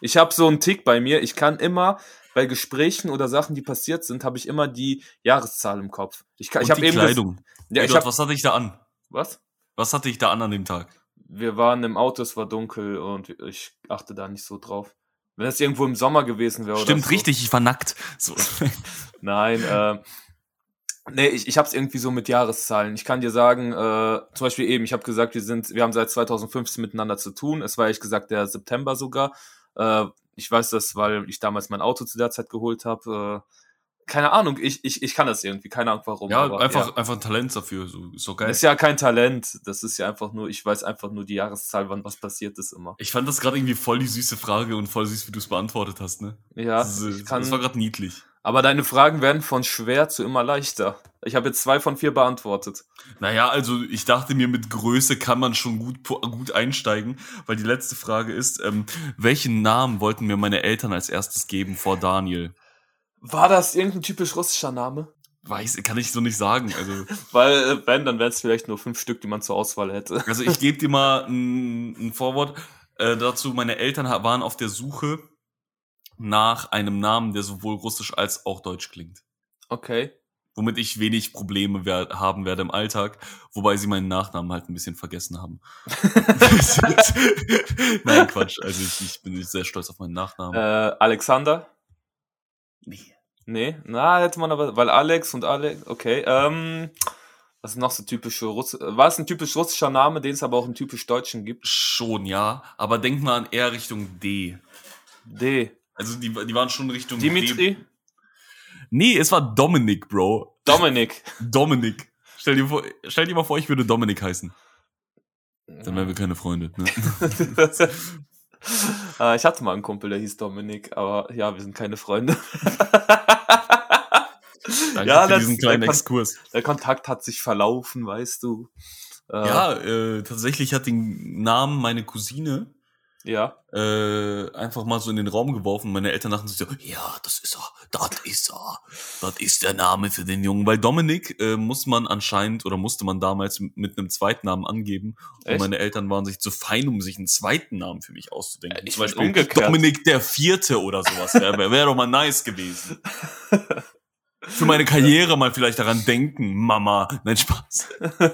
Ich habe so einen Tick bei mir. Ich kann immer bei Gesprächen oder Sachen, die passiert sind, habe ich immer die Jahreszahl im Kopf. Ich, kann, Und ich habe eben Kleidung. Ja, ich hab, was hatte ich da an? was? Was hatte ich da an an dem Tag? Wir waren im Auto, es war dunkel und ich achte da nicht so drauf. Wenn es irgendwo im Sommer gewesen wäre oder Stimmt, so. richtig, ich war nackt. So. Nein, äh, nee, ich, ich habe es irgendwie so mit Jahreszahlen. Ich kann dir sagen, äh, zum Beispiel eben, ich habe gesagt, wir sind, wir haben seit 2015 miteinander zu tun. Es war ehrlich gesagt der September sogar. Äh, ich weiß das, weil ich damals mein Auto zu der Zeit geholt habe. Äh, keine Ahnung, ich, ich, ich kann das irgendwie, keine Ahnung warum. ja, aber, einfach, Ja. einfach ein Talent dafür. So, ist doch geil. Das ist ja kein Talent, das ist ja einfach nur, ich weiß einfach nur die Jahreszahl, wann was passiert ist immer. ich fand das gerade irgendwie voll die süße Frage und voll süß, wie du es beantwortet hast, ne? Ja, das, ist, ich kann, das war gerade niedlich. Aber deine Fragen werden von schwer zu immer leichter. Ich habe jetzt zwei von vier beantwortet. Naja, also ich dachte mir, mit Größe kann man schon gut, gut einsteigen, weil die letzte Frage ist, ähm, welchen Namen wollten mir meine Eltern als erstes geben vor Daniel? War das irgendein typisch russischer Name? Weiß, kann ich so nicht sagen. Also, Weil, äh, wenn, dann wären es vielleicht nur fünf Stück, die man zur Auswahl hätte. also ich gebe dir mal ein, ein Vorwort äh, dazu. Meine Eltern waren auf der Suche nach einem Namen, der sowohl russisch als auch deutsch klingt. Okay. Womit ich wenig Probleme wer haben werde im Alltag, wobei sie meinen Nachnamen halt ein bisschen vergessen haben. Nein, Quatsch. Also ich, ich bin sehr stolz auf meinen Nachnamen. Äh, Alexander? nee. Nee, na, hätte man aber, weil Alex und Alex, okay, ähm, was ist noch so typische Russ war es ein typisch russischer Name, den es aber auch im typisch deutschen gibt? Schon, ja. Aber denk mal an eher Richtung D. D. Also die, die waren schon Richtung. Dimitri? Nee, es war Dominik, Bro. Dominik. Dominik. Stell dir, vor, stell dir mal vor, ich würde Dominik heißen. Dann wären wir keine Freunde. Ne? äh, ich hatte mal einen Kumpel, der hieß Dominik, aber ja, wir sind keine Freunde. Danke Ja, für das- diesen kleinen der Kon- Exkurs. Der Kontakt hat sich verlaufen, weißt du. Äh, Ja, äh, tatsächlich hat den Namen meine Cousine Ja. äh, einfach mal so in den Raum geworfen. Meine Eltern dachten sich so, ja, das ist er, das ist er, das ist der Name für den Jungen. Weil Dominik äh, muss man anscheinend oder musste man damals mit einem Zweitnamen angeben. Und Echt? meine Eltern waren sich zu fein, um sich einen zweiten Namen für mich auszudenken. Äh, ich Zum Beispiel umgekehrt. Dominik der Vierte oder sowas. Wäre wär, wär doch mal nice gewesen. Für meine Karriere mal vielleicht daran denken, Mama. Nein, Spaß.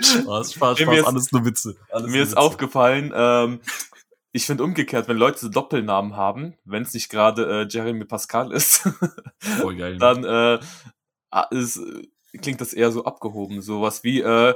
Spaß, Spaß, Spaß, ist- alles nur Witze. Alles Mir nur ist Witze. aufgefallen, ähm, ich finde umgekehrt, wenn Leute so Doppelnamen haben, wenn es nicht gerade äh, Jeremy Pascal ist, Voll geil. ne? dann äh, ist, äh, klingt das eher so abgehoben. Sowas wie äh,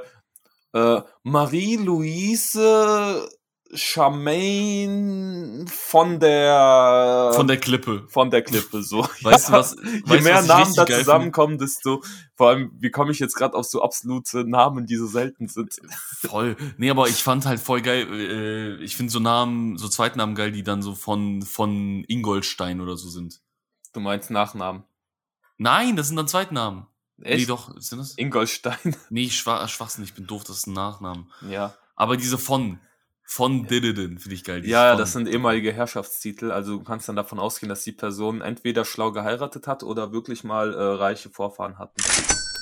äh, Marie-Louise Charmaine von der Von der Klippe. von der Klippe so. Weißt du was? Je weißt mehr was Namen da zusammenkommen, desto vor allem, wie komme ich jetzt gerade auf so absolute Namen, die so selten sind? Voll. Nee, aber ich fand halt voll geil, äh, ich finde so Namen, so Zweitnamen geil, die dann so von, von Ingolstein oder so sind. Du meinst Nachnamen. Nein, das sind dann Zweitnamen. Echt? Nee, doch, sind das? Ingolstein. Nee, Schwa Schwachsinn, ich bin doof, das ist ein Nachnamen. ja. Aber diese von, von Dididin finde ich geil. Ja, das sind ehemalige Herrschaftstitel. Also du kannst dann davon ausgehen, dass die Person entweder schlau geheiratet hat oder wirklich mal äh, reiche Vorfahren hatten.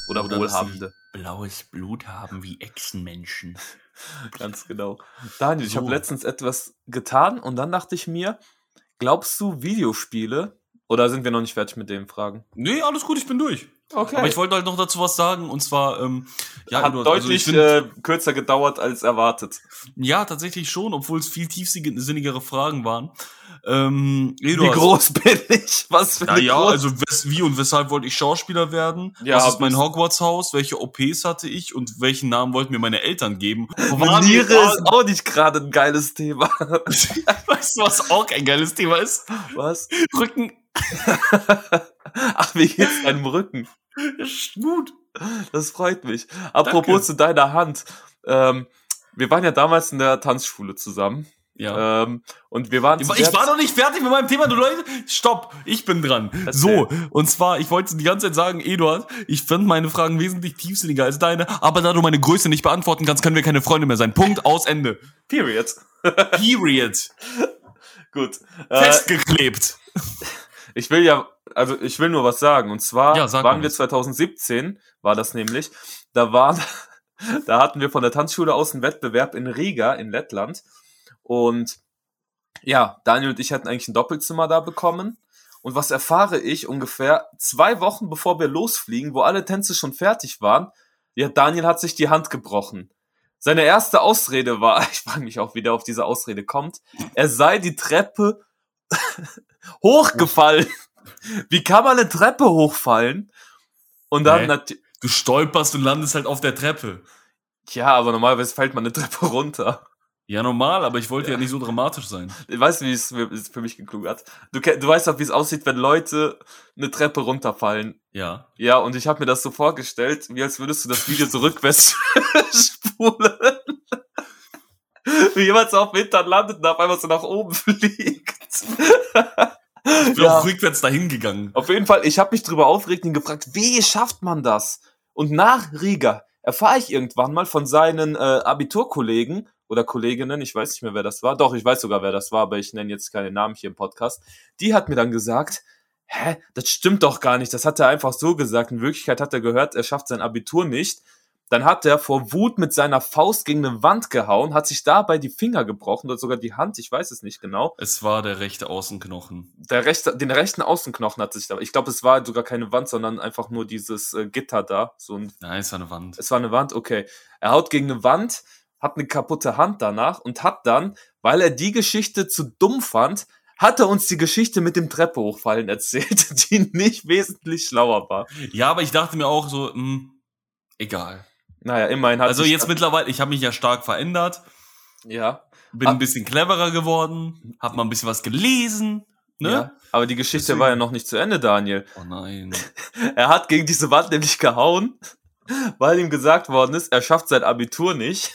Oder, Oder wohlhabende. blaues Blut haben wie Echsenmenschen. Ganz genau. Daniel, ich So. habe letztens etwas getan und dann dachte ich mir, glaubst du Videospiele? Oder sind wir noch nicht fertig mit den Fragen? Nee, alles gut, ich bin durch. Okay. Aber ich wollte halt noch dazu was sagen, und zwar, ähm, ja, Hat Eduard, also ich deutlich find- äh, kürzer gedauert als erwartet. Ja, tatsächlich schon, obwohl es viel tiefsinnigere Fragen waren. Ähm, Wie Eduard, groß bin ich? Was für Na eine ja, groß- also wes, wie und weshalb wollte ich Schauspieler werden? Ja, Was ist mein Hogwarts-Haus? Welche OPs hatte ich? Und welchen Namen wollten mir meine Eltern geben? Wo waren Niere wir- ist auch nicht gerade ein geiles Thema. Weißt du, was auch ein geiles Thema ist? Was? Rücken. Ach, wie geht's deinem Rücken? Ist gut. Das freut mich. Apropos Danke. zu deiner Hand. Ähm, wir waren ja damals in der Tanzschule zusammen. Ja. Ähm, und wir waren. Ich, ich war noch nicht fertig mit meinem Thema, du Leute. Stopp, ich bin dran. Erzähl. So, und zwar, ich wollte die ganze Zeit sagen, Eduard, ich fand meine Fragen wesentlich tiefsinniger als deine, aber da du meine Größe nicht beantworten kannst, können wir keine Freunde mehr sein. Punkt, aus, Ende. Period. Period. Gut. Äh, Festgeklebt. Ich will ja, also ich will nur was sagen. Und zwar ja, waren wir 2017, war das nämlich, da waren, da hatten wir von der Tanzschule aus einen Wettbewerb in Riga in Lettland. Und ja, Daniel und ich hatten eigentlich ein Doppelzimmer da bekommen. Und was erfahre ich ungefähr zwei Wochen bevor wir losfliegen, wo alle Tänze schon fertig waren? Ja, Daniel hat sich die Hand gebrochen. Seine erste Ausrede war, ich frage mich auch, wie der auf diese Ausrede kommt, er sei die Treppe hochgefallen. Wie kann man eine Treppe hochfallen? Und dann natürlich. Du stolperst und landest halt auf der Treppe. Ja, aber normalerweise fällt man eine Treppe runter. Ja, normal, aber ich wollte ja, ja nicht so dramatisch sein. Weißt du, wie es für mich geklungen hat? Du, du weißt doch, wie es aussieht, wenn Leute eine Treppe runterfallen. Ja. Ja, und ich habe mir das so vorgestellt, wie als würdest du das Video zurückwärts spulen. wie jemand so auf dem Hintern landet und auf einmal so nach oben fliegt. Ich bin ja. auch rückwärts dahin gegangen. Auf jeden Fall, ich habe mich drüber aufgeregt und gefragt, wie schafft man das? Und nach Riga erfahre ich irgendwann mal von seinen äh, Abiturkollegen, oder Kolleginnen, ich weiß nicht mehr, wer das war. Doch, ich weiß sogar, wer das war, aber ich nenne jetzt keine Namen hier im Podcast. Die hat mir dann gesagt, hä, das stimmt doch gar nicht. Das hat er einfach so gesagt. In Wirklichkeit hat er gehört, er schafft sein Abitur nicht. Dann hat er vor Wut mit seiner Faust gegen eine Wand gehauen, hat sich dabei die Finger gebrochen oder sogar die Hand, ich weiß es nicht genau. Es war der rechte Außenknochen. Der rechte, den rechten Außenknochen hat sich da. Ich glaube, es war sogar keine Wand, sondern einfach nur dieses äh, Gitter da. So ein, Nein, es war eine Wand. Es war eine Wand, okay. Er haut gegen eine Wand, hat eine kaputte Hand danach und hat dann, weil er die Geschichte zu dumm fand, hat er uns die Geschichte mit dem Treppe hochfallen erzählt, die nicht wesentlich schlauer war. Ja, aber ich dachte mir auch so, mh, hm, egal. Naja, immerhin hat Also jetzt mittlerweile, ich habe mich ja stark verändert. Ja. Bin Ab ein bisschen cleverer geworden, hab mal ein bisschen was gelesen. Ne? Ja, aber die Geschichte Deswegen. war ja noch nicht zu Ende, Daniel. Oh nein. er hat gegen diese Wand nämlich gehauen, weil ihm gesagt worden ist, er schafft sein Abitur nicht.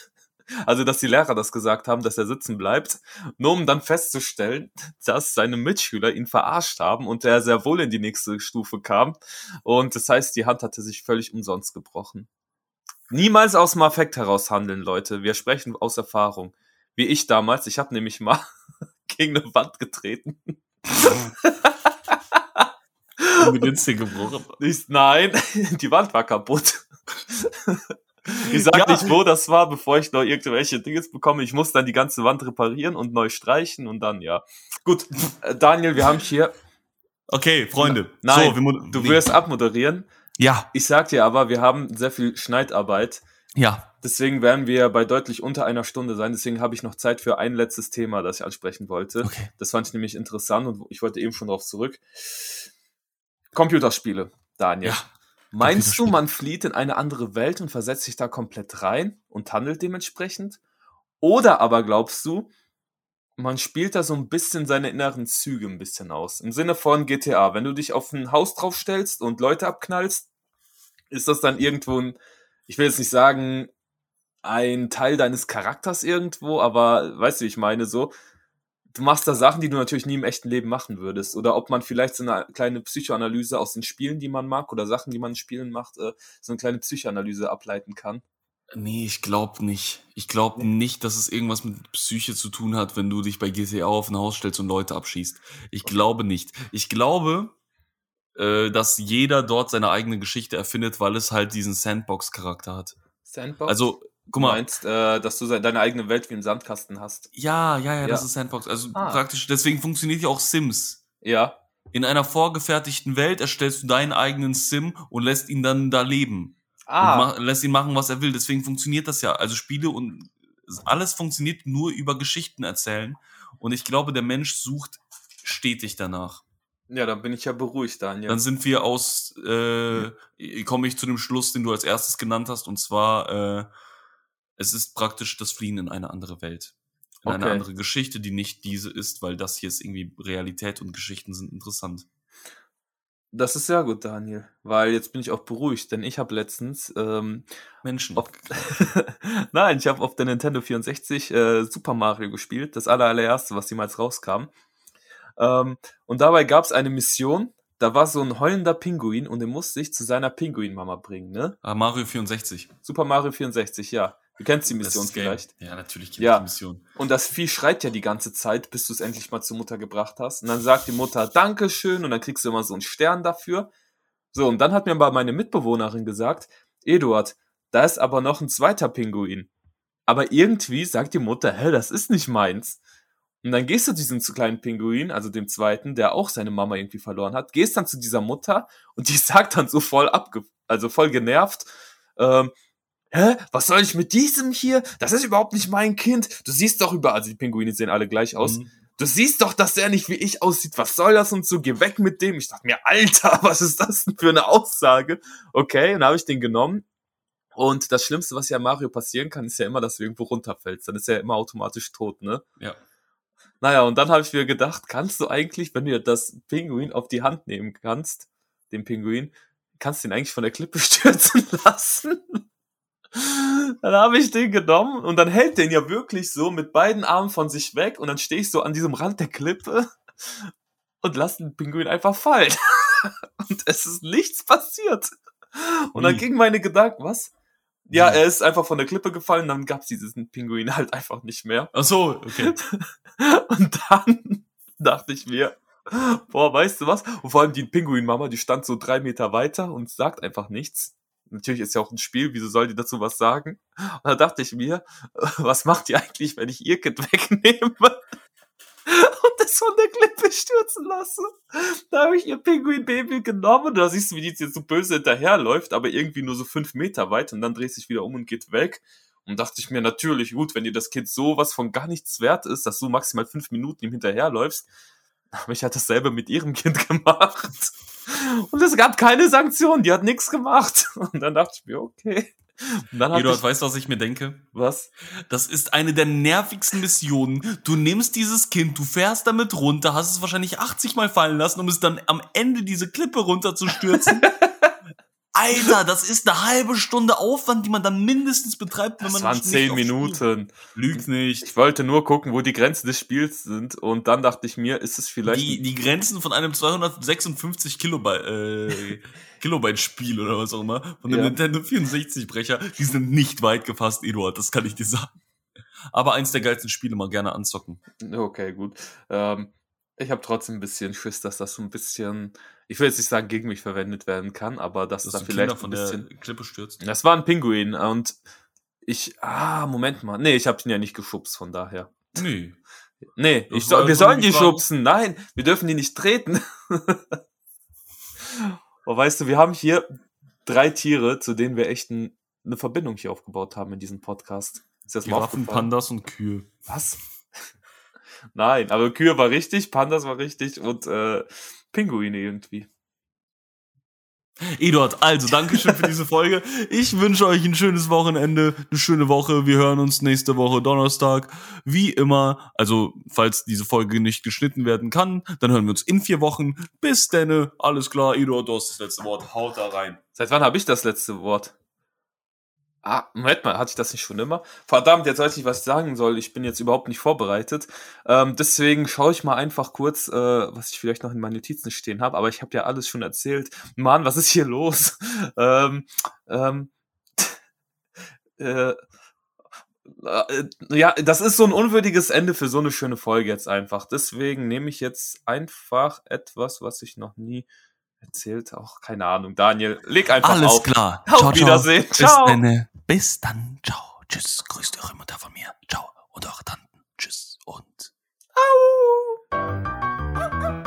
Also, dass die Lehrer das gesagt haben, dass er sitzen bleibt, nur um dann festzustellen, dass seine Mitschüler ihn verarscht haben und er sehr wohl in die nächste Stufe kam. Und das heißt, die Hand hatte sich völlig umsonst gebrochen. Niemals aus dem Affekt heraus handeln, Leute. Wir sprechen aus Erfahrung. Wie ich damals. Ich habe nämlich mal gegen eine Wand getreten. Zeh gebrochen. Ich, nein, die Wand war kaputt. Ich sag ja. nicht, wo das war, bevor ich noch irgendwelche Dinge bekomme. Ich muss dann die ganze Wand reparieren und neu streichen und dann, ja. Gut, äh, Daniel, wir haben hier. Okay, Freunde. Nein, so, du wirst abmoderieren. Ja. Ich sag dir aber, wir haben sehr viel Schneidarbeit. Ja. Deswegen werden wir bei deutlich unter einer Stunde sein. Deswegen habe ich noch Zeit für ein letztes Thema, das ich ansprechen wollte. Okay. Das fand ich nämlich interessant und ich wollte eben schon darauf zurück. Computerspiele, Daniel. Ja. Meinst du, man flieht in eine andere Welt und versetzt sich da komplett rein und handelt dementsprechend? Oder aber glaubst du, man spielt da so ein bisschen seine inneren Züge ein bisschen aus? Im Sinne von GTA, wenn du dich auf ein Haus draufstellst und Leute abknallst, ist das dann irgendwo ein, ich will jetzt nicht sagen, ein Teil deines Charakters irgendwo, aber weißt du, wie ich meine, so, du machst da Sachen, die du natürlich nie im echten Leben machen würdest. Oder ob man vielleicht so eine kleine Psychoanalyse aus den Spielen, die man mag, oder Sachen, die man in Spielen macht, äh, so eine kleine Psychoanalyse ableiten kann. Nee, ich glaube nicht. Ich glaube nicht, dass es irgendwas mit Psyche zu tun hat, wenn du dich bei GTA auf ein Haus stellst und Leute abschießt. Ich glaube nicht. Ich glaube, äh, dass jeder dort seine eigene Geschichte erfindet, weil es halt diesen Sandbox-Charakter hat. Sandbox? Also Guck mal. Du meinst, äh, dass du deine eigene Welt wie im Sandkasten hast. Ja, ja, ja, ja. das ist Sandbox. Also ah. praktisch, deswegen funktioniert ja auch Sims. Ja. In einer vorgefertigten Welt erstellst du deinen eigenen Sim und lässt ihn dann da leben. Ah. Und lässt ihn machen, was er will. Deswegen funktioniert das ja. Also Spiele und alles funktioniert nur über Geschichten erzählen. Und ich glaube, der Mensch sucht stetig danach. Ja, dann bin ich ja beruhigt, Daniel. Dann sind wir aus, äh, komme ich zu dem Schluss, den du als erstes genannt hast, und zwar, äh, es ist praktisch das Fliehen in eine andere Welt. In okay. eine andere Geschichte, die nicht diese ist, weil das hier ist irgendwie Realität und Geschichten sind interessant. Das ist sehr gut, Daniel, weil jetzt bin ich auch beruhigt, denn ich habe letztens ähm, Menschen. auf Nein, ich habe auf der Nintendo 64 äh, Super Mario gespielt, das aller, allererste, was jemals rauskam. Ähm, und dabei gab es eine Mission, da war so ein heulender Pinguin und den musste ich zu seiner Pinguinmama bringen, ne? Ah, Mario 64. Super Mario 64, ja. Du kennst die Mission vielleicht. Ja, natürlich kenn Ja. ich die Mission. Und das Vieh schreit ja die ganze Zeit, bis du es endlich mal zur Mutter gebracht hast. Und dann sagt die Mutter Dankeschön und dann kriegst du immer so einen Stern dafür. So, und dann hat mir aber meine Mitbewohnerin gesagt, Eduard, da ist aber noch ein zweiter Pinguin. Aber irgendwie sagt die Mutter, hä, das ist nicht meins. Und dann gehst du zu diesem zu kleinen Pinguin, also dem zweiten, der auch seine Mama irgendwie verloren hat, gehst dann zu dieser Mutter und die sagt dann so voll abge, also voll genervt, ähm, hä, was soll ich mit diesem hier? Das ist überhaupt nicht mein Kind. Du siehst doch überall, also die Pinguine sehen alle gleich aus. Mhm. Du siehst doch, dass der nicht wie ich aussieht. Was soll das und so? Geh weg mit dem. Ich dachte mir, Alter, was ist das denn für eine Aussage? Okay, und dann habe ich den genommen. Und das Schlimmste, was ja Mario passieren kann, ist ja immer, dass du irgendwo runterfällst. Dann ist er ja immer automatisch tot, ne? Ja. Naja, und dann habe ich mir gedacht, kannst du eigentlich, wenn du das Pinguin auf die Hand nehmen kannst, den Pinguin, kannst du ihn eigentlich von der Klippe stürzen lassen? Dann habe ich den genommen und dann hält den ja wirklich so mit beiden Armen von sich weg und dann stehe ich so an diesem Rand der Klippe und lasse den Pinguin einfach fallen. Und es ist nichts passiert. Und dann ging meine Gedanken, was? Ja, er ist einfach von der Klippe gefallen, dann gab's diesen Pinguin halt einfach nicht mehr. Ach so, okay. Und dann dachte ich mir, boah, weißt du was? Und vor allem die Pinguin-Mama, die stand so drei Meter weiter und sagt einfach nichts. Natürlich ist ja auch ein Spiel, wieso soll die dazu was sagen? Und da dachte ich mir, was macht die eigentlich, wenn ich ihr Kind wegnehme und es von der Klippe stürzen lasse? Da habe ich ihr Pinguin-Baby genommen da siehst du, wie die jetzt so böse hinterherläuft, aber irgendwie nur so fünf Meter weit und dann dreht sich wieder um und geht weg. Und dachte ich mir natürlich, gut, wenn dir das Kind sowas von gar nichts wert ist, dass du maximal fünf Minuten ihm hinterherläufst, aber ich hatte dasselbe mit ihrem Kind gemacht. Und es gab keine Sanktionen, die hat nichts gemacht. Und dann dachte ich mir, okay. Eduard, weißt du, was ich mir denke? was? Das ist eine der nervigsten Missionen. Du nimmst dieses Kind, du fährst damit runter, hast es wahrscheinlich 80 Mal fallen lassen, um es dann am Ende diese Klippe runterzustürzen. Alter, das ist eine halbe Stunde Aufwand, die man dann mindestens betreibt, wenn Das man waren nicht zehn Minuten. Lügt nicht. Ich wollte nur gucken, wo die Grenzen des Spiels sind. Und dann dachte ich mir, ist es vielleicht. Die, die Grenzen von einem 256 Kilobyte, äh, Kilobyte Spiel oder was auch immer, von dem Ja. Nintendo 64 Brecher, die sind nicht weit gefasst, Eduard, das kann ich dir sagen. Aber eins der geilsten Spiele mal gerne anzocken. Okay, gut. Ähm, ich habe trotzdem ein bisschen Schiss, dass das so ein bisschen, ich will jetzt nicht sagen, gegen mich verwendet werden kann, aber dass Dass da vielleicht Kinder ein von der bisschen. Klippe stürzt. Das war ein Pinguin und ich, ah, Moment mal. Nee, ich habe ihn ja nicht geschubst, von daher. Nee. Nee, Das ich soll, wir sollen die schubsen. Nein, wir dürfen die nicht treten. Aber weißt du, wir haben hier drei Tiere, zu denen wir echt ein, eine Verbindung hier aufgebaut haben in diesem Podcast. Ist das Giraffen? Pandas und Kühe. Was? Nein, aber Kühe war richtig, Pandas war richtig und äh, Pinguine irgendwie. Eduard, also Dankeschön für diese Folge. Ich wünsche euch ein schönes Wochenende, eine schöne Woche. Wir hören uns nächste Woche Donnerstag. Wie immer, also falls diese Folge nicht geschnitten werden kann, dann hören wir uns in vier Wochen. Bis denne, alles klar, Eduard, du hast das letzte Wort. Haut da rein. Seit wann habe ich das letzte Wort? Ah, Moment mal, hatte ich das nicht schon immer? Verdammt, jetzt weiß ich, was ich sagen soll. Ich bin jetzt überhaupt nicht vorbereitet. Ähm, deswegen schaue ich mal einfach kurz, äh, was ich vielleicht noch in meinen Notizen stehen habe. Aber ich habe ja alles schon erzählt. Mann, was ist hier los? ähm, ähm, äh, äh, ja, das ist so ein unwürdiges Ende für so eine schöne Folge jetzt einfach. Deswegen nehme ich jetzt einfach etwas, was ich noch nie erzählt auch, keine Ahnung. Daniel, leg einfach Alles auf. Alles klar. Auf ciao, Wiedersehen. Ciao. Bis, dann, bis dann. Ciao. Tschüss. Grüßt eure Mutter von mir. Ciao. Und eure Tanten. Tschüss. Und. Au.